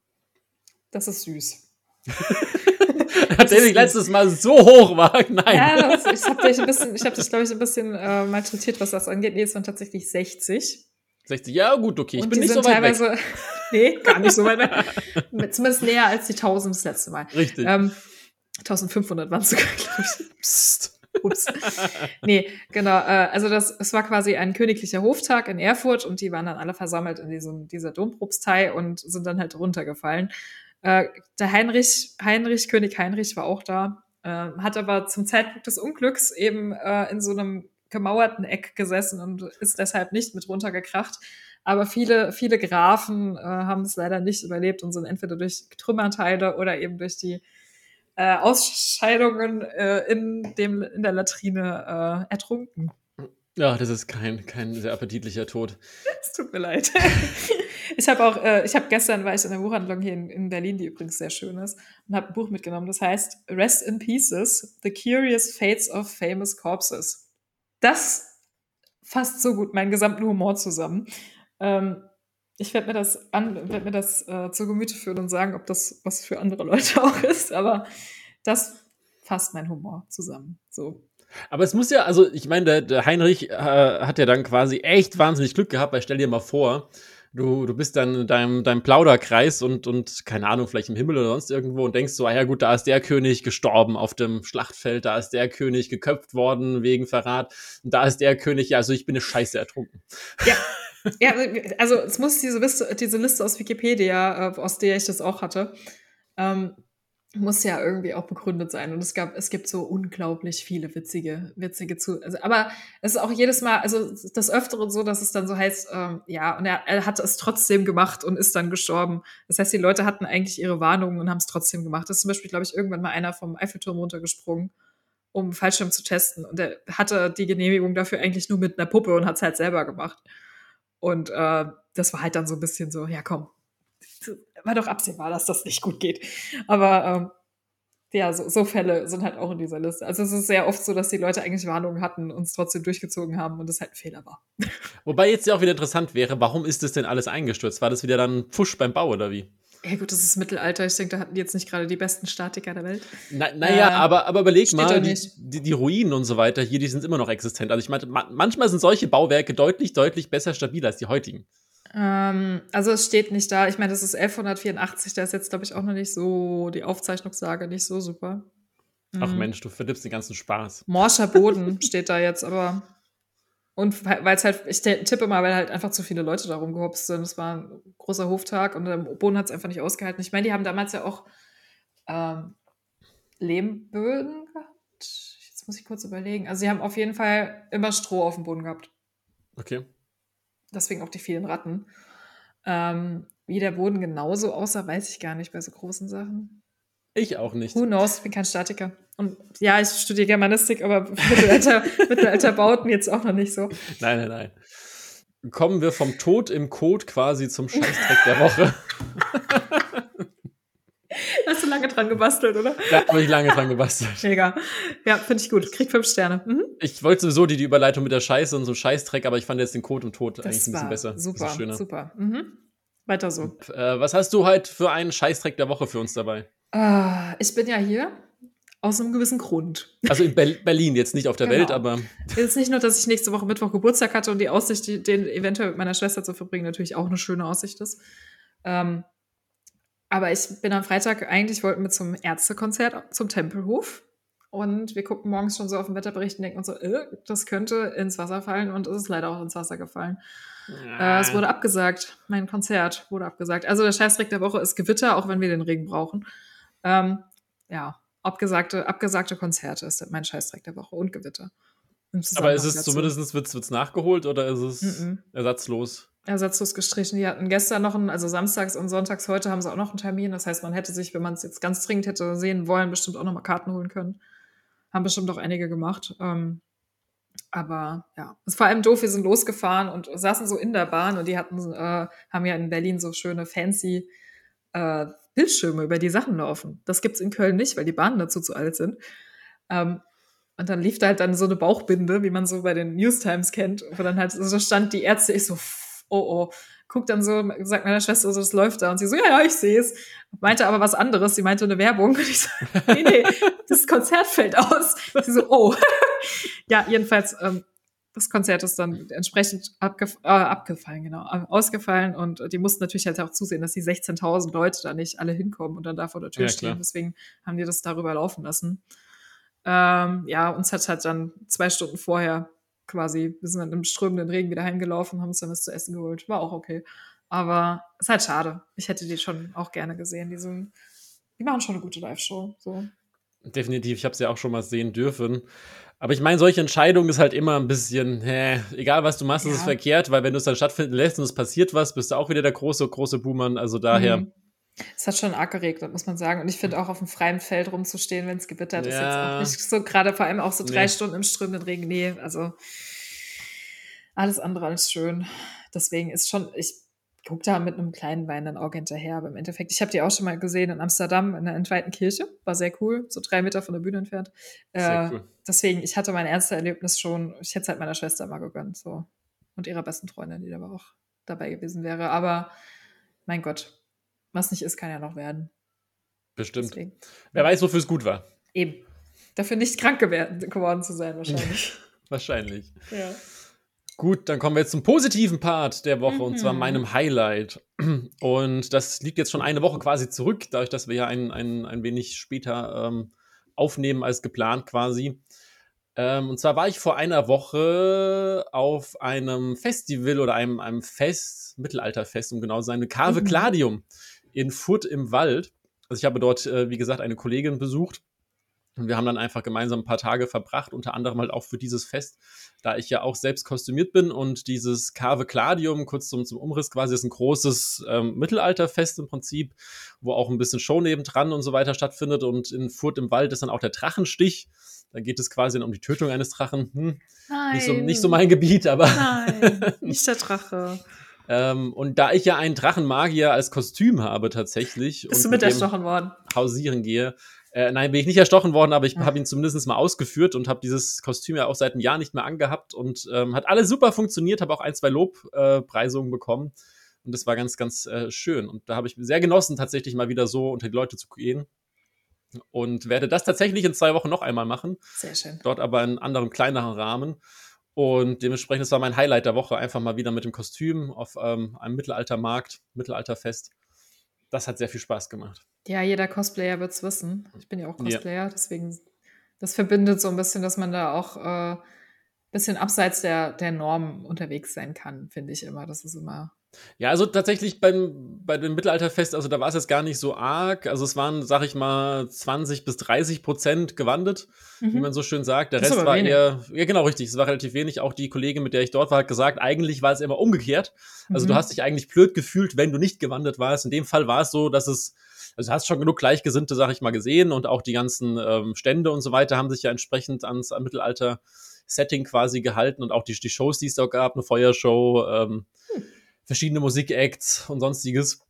B: Das ist süß. <laughs>
A: Nachdem ich letztes Mal so hoch war. <laughs> Nein.
B: Ja, das, ich habe dich, hab dich glaube ich, ein bisschen äh, malträtiert, was das angeht. Nee, es waren tatsächlich 60.
A: 60, ja, gut, okay. Ich Und bin nicht so weit teilweise, weg. <laughs>
B: nee, gar nicht so weit weg. Zumindest näher als die 1000 das letzte Mal.
A: Richtig.
B: Ähm, 1500 waren es sogar, glaube ich. Psst. Ups. nee, genau. Äh, also das, es war quasi ein königlicher Hoftag in Erfurt und die waren dann alle versammelt in diesem, dieser Dompropstei und sind dann halt runtergefallen. Äh, der Heinrich, Heinrich, König Heinrich war auch da, äh, hat aber zum Zeitpunkt des Unglücks eben äh, in so einem gemauerten Eck gesessen und ist deshalb nicht mit runtergekracht. Aber viele, viele Grafen äh, haben es leider nicht überlebt und sind entweder durch Trümmerteile oder eben durch die äh, Ausscheidungen äh, in, dem, in der Latrine äh, ertrunken.
A: Ja, das ist kein, kein sehr appetitlicher Tod.
B: Es tut mir leid. <laughs> Ich habe auch, äh, ich habe gestern war ich in der Buchhandlung hier in, in Berlin, die übrigens sehr schön ist, und habe ein Buch mitgenommen. Das heißt Rest in Pieces: The Curious Fates of Famous Corpses. Das fasst so gut meinen gesamten Humor zusammen. Ähm, ich werde mir das an, werd mir das äh, zu Gemüte führen und sagen, ob das was für andere Leute <laughs> auch ist. Aber das fasst mein Humor zusammen. So.
A: Aber es muss ja, also ich meine, der, der Heinrich äh, hat ja dann quasi echt wahnsinnig Glück gehabt, weil stell dir mal vor, du, du bist dann in deinem, deinem Plauderkreis und, und, keine Ahnung, vielleicht im Himmel oder sonst irgendwo und denkst so, ah ja gut, da ist der König gestorben auf dem Schlachtfeld, da ist der König geköpft worden wegen Verrat, und da ist der König, ja, also ich bin eine Scheiße ertrunken.
B: Ja. <laughs> Ja, also es muss diese Liste, diese Liste aus Wikipedia, äh, aus der ich das auch hatte, ähm, muss ja irgendwie auch begründet sein. Und es gab, es gibt so unglaublich viele witzige, witzige zu. Also, aber es ist auch jedes Mal, also das Öfteren so, dass es dann so heißt, ähm, ja, und er, er hat es trotzdem gemacht und ist dann gestorben. Das heißt, die Leute hatten eigentlich ihre Warnungen und haben es trotzdem gemacht. Das ist zum Beispiel, glaube ich, irgendwann mal einer vom Eiffelturm runtergesprungen, um Fallschirm zu testen. Und er hatte die Genehmigung dafür eigentlich nur mit einer Puppe und hat es halt selber gemacht. Und äh, das war halt dann so ein bisschen so, ja komm, war doch absehbar, dass das nicht gut geht. Aber ähm, ja, so, so Fälle sind halt auch in dieser Liste. Also es ist sehr oft so, dass die Leute eigentlich Warnungen hatten und es trotzdem durchgezogen haben und es halt ein Fehler war. <laughs>
A: Wobei jetzt ja auch wieder interessant wäre, warum ist das denn alles eingestürzt? War das wieder dann Pfusch beim Bau oder wie?
B: Ja gut, das ist Mittelalter. Ich denke, da hatten die jetzt nicht gerade die besten Statiker der Welt.
A: Naja, na äh, aber, aber überleg mal, die, die, die, Ruinen und so weiter hier, die sind immer noch existent. Also ich meine, manchmal sind solche Bauwerke deutlich, deutlich besser stabil als die heutigen.
B: Ähm, also es steht nicht da. Ich meine, das ist 1184, da ist jetzt, glaube ich, auch noch nicht so, die Aufzeichnungssage nicht so super.
A: Ach mhm. Mensch, du verdirbst den ganzen Spaß.
B: Morscher Boden <laughs> steht da jetzt, aber. Und weil es halt, ich tippe mal, weil halt einfach zu viele Leute darum gehopst sind. Es war ein großer Hoftag und der Boden hat es einfach nicht ausgehalten. Ich meine, die haben damals ja auch ähm, Lehmböden gehabt. Jetzt muss ich kurz überlegen. Also sie haben auf jeden Fall immer Stroh auf dem Boden gehabt.
A: Okay.
B: Deswegen auch die vielen Ratten. Ähm, wie der Boden genauso aussah, weiß ich gar nicht bei so großen Sachen.
A: Ich auch nicht.
B: Who knows? Ich bin kein Statiker. Und ja, ich studiere Germanistik, aber Mittelalter, <laughs> Mittelalter Bauten jetzt auch noch nicht so.
A: Nein, nein, nein. Kommen wir vom Tod im Code quasi zum Scheißdreck der Woche. <laughs>
B: Hast du lange dran gebastelt, oder?
A: Da habe ich lange dran gebastelt.
B: Mega. Ja, finde ich gut. Krieg fünf Sterne. Mhm.
A: Ich wollte sowieso die, die Überleitung mit der Scheiße und so Scheißdreck, aber ich fand jetzt den Code im Tod
B: das
A: eigentlich ein bisschen besser.
B: Super, super. Mhm. Weiter so. Und,
A: äh, was hast du heute für einen Scheißdreck der Woche für uns dabei?
B: Uh, ich bin ja hier aus einem gewissen Grund.
A: Also in Berlin, jetzt nicht auf der genau. Welt, aber.
B: Jetzt nicht nur, dass ich nächste Woche Mittwoch Geburtstag hatte und die Aussicht, den eventuell mit meiner Schwester zu verbringen, natürlich auch eine schöne Aussicht ist. Ähm, aber ich bin am Freitag, eigentlich wollten wir zum Ärztekonzert zum Tempelhof. Und wir gucken morgens schon so auf den Wetterbericht und denken uns so, äh, das könnte ins Wasser fallen und es ist leider auch ins Wasser gefallen. Ja. Äh, es wurde abgesagt. Mein Konzert wurde abgesagt. Also der Scheißdreck der Woche ist Gewitter, auch wenn wir den Regen brauchen. Ähm, ja, abgesagte, abgesagte Konzerte ist mein Scheißdreck der Woche und Gewitter.
A: Aber ist es zumindest, wird es nachgeholt oder ist es mm -mm. ersatzlos?
B: ersatzlos gestrichen. Die hatten gestern noch einen, also samstags und sonntags heute haben sie auch noch einen Termin. Das heißt, man hätte sich, wenn man es jetzt ganz dringend hätte sehen wollen, bestimmt auch noch mal Karten holen können. Haben bestimmt auch einige gemacht. Ähm, aber ja, es ist vor allem doof, wir sind losgefahren und saßen so in der Bahn und die hatten, äh, haben ja in Berlin so schöne fancy äh, Bildschirme, über die Sachen laufen. Das gibt's in Köln nicht, weil die Bahnen dazu zu alt sind. Ähm, und dann lief da halt dann so eine Bauchbinde, wie man so bei den News Times kennt, wo dann halt so stand, die Ärzte, ich so, oh oh. Guckt dann so, sagt meiner Schwester so, das läuft da. Und sie so, ja, ja, ich sehe es. Meinte aber was anderes. Sie meinte eine Werbung. <laughs> Und ich so, nee, nee, das Konzert fällt aus. Sie so, oh. <laughs> ja, jedenfalls, ähm, das Konzert ist dann entsprechend abgef äh, abgefallen, genau, ausgefallen und die mussten natürlich halt auch zusehen, dass die 16.000 Leute da nicht alle hinkommen und dann da vor der Tür ja, stehen. Deswegen haben die das darüber laufen lassen. Ähm, ja, uns hat halt dann zwei Stunden vorher quasi, wir sind dann im strömenden Regen wieder heimgelaufen, haben uns dann was zu essen geholt. War auch okay. Aber ist halt schade. Ich hätte die schon auch gerne gesehen. Die, sind, die machen schon eine gute Live-Show. So.
A: Definitiv, ich habe sie ja auch schon mal sehen dürfen. Aber ich meine, solche Entscheidungen ist halt immer ein bisschen, hä, egal was du machst, ja. ist es verkehrt, weil wenn du es dann stattfinden lässt und es passiert was, bist du auch wieder der große, große Boomer. Also daher. Mhm.
B: Es hat schon arg geregnet, muss man sagen. Und ich finde auch auf dem freien Feld rumzustehen, wenn es gewittert, ja. ist jetzt auch nicht so, gerade vor allem auch so drei nee. Stunden im strömenden Regen. Nee, also alles andere als schön. Deswegen ist schon, ich gucke da mit einem kleinen Wein dann auch hinterher. Aber im Endeffekt, ich habe die auch schon mal gesehen in Amsterdam in der entweihten Kirche. War sehr cool, so drei Meter von der Bühne entfernt. Sehr äh, cool. Deswegen, ich hatte mein erstes Erlebnis schon. Ich hätte es halt meiner Schwester mal gegönnt. So. Und ihrer besten Freundin, die da auch dabei gewesen wäre. Aber mein Gott, was nicht ist, kann ja noch werden.
A: Bestimmt. Deswegen. Wer weiß, wofür es gut war.
B: Eben. Dafür nicht krank geworden zu sein, wahrscheinlich. <laughs>
A: wahrscheinlich. Ja. Gut, dann kommen wir jetzt zum positiven Part der Woche mhm. und zwar mhm. meinem Highlight. Und das liegt jetzt schon eine Woche quasi zurück, dadurch, dass wir ja ein, ein, ein wenig später ähm, aufnehmen als geplant quasi. Ähm, und zwar war ich vor einer Woche auf einem Festival oder einem, einem Fest, Mittelalterfest, um genau zu sein, eine Cave mhm. In Furt im Wald. Also ich habe dort, äh, wie gesagt, eine Kollegin besucht und wir haben dann einfach gemeinsam ein paar Tage verbracht, unter anderem halt auch für dieses Fest, da ich ja auch selbst kostümiert bin und dieses Cave Cladium, kurz zum, zum Umriss quasi, ist ein großes ähm, Mittelalterfest im Prinzip, wo auch ein bisschen Show nebendran und so weiter stattfindet und in Furt im Wald ist dann auch der Drachenstich. Da geht es quasi um die Tötung eines Drachen. Hm, Nein. Nicht so, nicht so mein Gebiet, aber.
B: Nein, <laughs> nicht der Drache.
A: Ähm, und da ich ja einen Drachenmagier als Kostüm habe tatsächlich.
B: Bist du mit erstochen worden?
A: Hausieren gehe, äh, nein, bin ich nicht erstochen worden, aber ich ja. habe ihn zumindest mal ausgeführt und habe dieses Kostüm ja auch seit einem Jahr nicht mehr angehabt und ähm, hat alles super funktioniert, habe auch ein, zwei Lobpreisungen äh, bekommen und das war ganz, ganz äh, schön. Und da habe ich sehr genossen, tatsächlich mal wieder so unter die Leute zu gehen und werde das tatsächlich in zwei Wochen noch einmal machen.
B: Sehr schön.
A: Dort aber in anderem, kleineren Rahmen. Und dementsprechend, das war mein Highlight der Woche, einfach mal wieder mit dem Kostüm auf ähm, einem Mittelaltermarkt, Mittelalterfest. Das hat sehr viel Spaß gemacht.
B: Ja, jeder Cosplayer wird es wissen. Ich bin ja auch Cosplayer, ja. deswegen, das verbindet so ein bisschen, dass man da auch ein äh, bisschen abseits der, der Norm unterwegs sein kann, finde ich immer. Das ist immer
A: ja, also tatsächlich beim, bei dem Mittelalterfest, also da war es jetzt gar nicht so arg. Also es waren, sag ich mal, 20 bis 30 Prozent gewandert, mhm. wie man so schön sagt. Der das Rest war wenig. eher, ja genau richtig, es war relativ wenig. Auch die Kollegin, mit der ich dort war, hat gesagt, eigentlich war es immer umgekehrt. Also mhm. du hast dich eigentlich blöd gefühlt, wenn du nicht gewandert warst. In dem Fall war es so, dass es, also du hast schon genug Gleichgesinnte, sag ich mal, gesehen und auch die ganzen ähm, Stände und so weiter haben sich ja entsprechend ans an Mittelalter Setting quasi gehalten und auch die, die Shows, die es da gab, eine Feuershow, ähm, hm verschiedene Musikacts und sonstiges.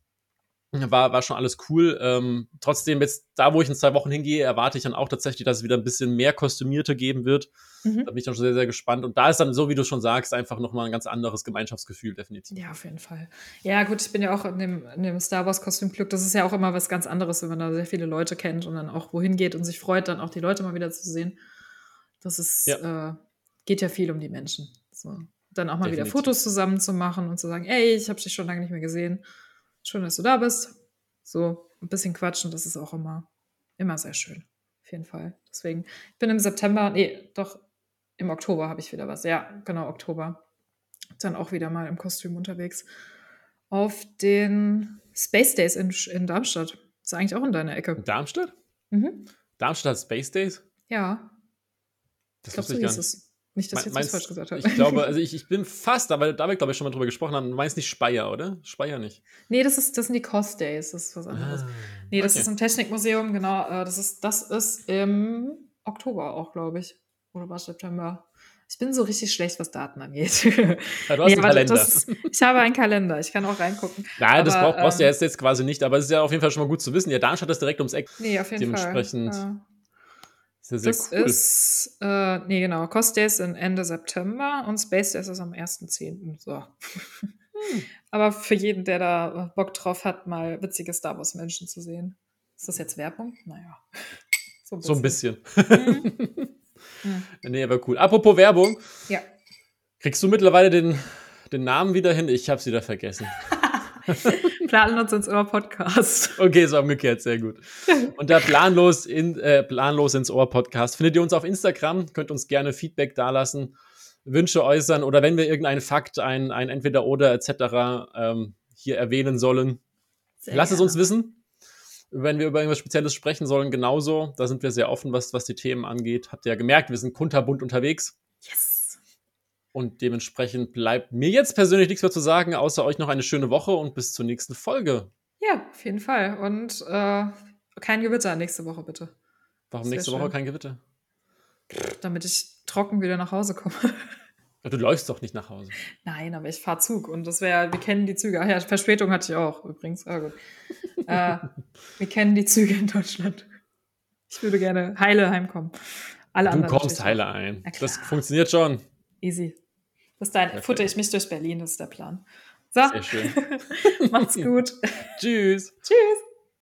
A: War, war schon alles cool. Ähm, trotzdem, jetzt da, wo ich in zwei Wochen hingehe, erwarte ich dann auch tatsächlich, dass es wieder ein bisschen mehr Kostümierte geben wird. Mhm. Da bin ich dann schon sehr, sehr gespannt. Und da ist dann, so wie du schon sagst, einfach nochmal ein ganz anderes Gemeinschaftsgefühl, definitiv.
B: Ja, auf jeden Fall. Ja, gut, ich bin ja auch in dem, in dem Star Wars-Kostümglück. Das ist ja auch immer was ganz anderes, wenn man da sehr viele Leute kennt und dann auch wohin geht und sich freut, dann auch die Leute mal wieder zu sehen. Das ist, ja. Äh, geht ja viel um die Menschen. So dann auch mal Definitiv. wieder Fotos zusammen zu machen und zu sagen, ey, ich habe dich schon lange nicht mehr gesehen. Schön, dass du da bist. So ein bisschen quatschen, das ist auch immer, immer sehr schön. Auf jeden Fall. Deswegen, ich bin im September, nee, doch im Oktober habe ich wieder was. Ja, genau, Oktober. Dann auch wieder mal im Kostüm unterwegs. Auf den Space Days in, in Darmstadt. ist eigentlich auch in deiner Ecke.
A: Darmstadt? Mhm. Darmstadt hat Space Days?
B: Ja.
A: Das ich glaube, so hieß es.
B: Nicht, dass ich jetzt meinst, was falsch gesagt habe.
A: Ich glaube, <laughs> also ich, ich bin fast, aber da wir, glaube ich, schon mal drüber gesprochen haben. Du meinst nicht Speyer, oder? Speyer nicht.
B: Nee, das, ist, das sind die Cost Days. Das ist was anderes. Ah, nee, das okay. ist ein Technikmuseum, genau. Äh, das ist, das ist im Oktober auch, glaube ich. Oder war es September? Ich bin so richtig schlecht, was Daten angeht. <laughs> Ja,
A: du hast nee, einen Kalender.
B: Ist, ich habe einen Kalender. Ich kann auch reingucken.
A: Nein, das brauchst, brauchst du ähm, ja jetzt, quasi nicht. Aber es ist ja auf jeden Fall schon mal gut zu wissen. Ja, Darmstadt ist direkt ums Eck.
B: Nee, auf jeden
A: Dementsprechend
B: Fall.
A: Ja. Sehr, sehr
B: das cool. ist, äh, nee, genau, Cost Days sind Ende September und Space Days ist am 1.10. So. Hm. Aber für jeden, der da Bock drauf hat, mal witzige Star Wars Menschen zu sehen. Ist das jetzt Werbung? Naja. <laughs>
A: So ein bisschen. So ein bisschen. mhm. <laughs> Nee, aber cool. Apropos Werbung.
B: Ja.
A: Kriegst du mittlerweile den, den Namen wieder hin? Ich hab's wieder vergessen. <laughs> <laughs>
B: Planlos ins Ohr Podcast.
A: Okay, so umgekehrt, sehr gut. Und der Planlos, in, äh, Planlos ins Ohr Podcast findet ihr uns auf Instagram. Könnt uns gerne Feedback dalassen, Wünsche äußern oder wenn wir irgendeinen Fakt, ein, ein Entweder-Oder etc. Ähm, hier erwähnen sollen, sehr lasst gerne. es uns wissen. Wenn wir über irgendwas Spezielles sprechen sollen, genauso. Da sind wir sehr offen, was, was die Themen angeht. Habt ihr ja gemerkt, wir sind kunterbunt unterwegs.
B: Yes.
A: Und dementsprechend bleibt mir jetzt persönlich nichts mehr zu sagen, außer euch noch eine schöne Woche und bis zur nächsten Folge.
B: Ja, auf jeden Fall. Und äh, kein Gewitter nächste Woche, bitte.
A: Warum nächste Woche kein Gewitter?
B: Damit ich trocken wieder nach Hause komme. <laughs>
A: Du läufst doch nicht nach Hause.
B: Nein, aber ich fahre Zug und das wäre, wir kennen die Züge. Ach ja, Verspätung hatte ich auch übrigens. Ah, gut. <laughs> äh, wir kennen die Züge in Deutschland. Ich würde gerne heile heimkommen.
A: Alle du kommst heile ein. Das funktioniert schon.
B: Easy. Bis dahin Perfekt. futter ich mich durch Berlin, das ist der Plan. So.
A: Sehr schön. <laughs>
B: Macht's gut. <laughs>
A: Tschüss.
B: Tschüss.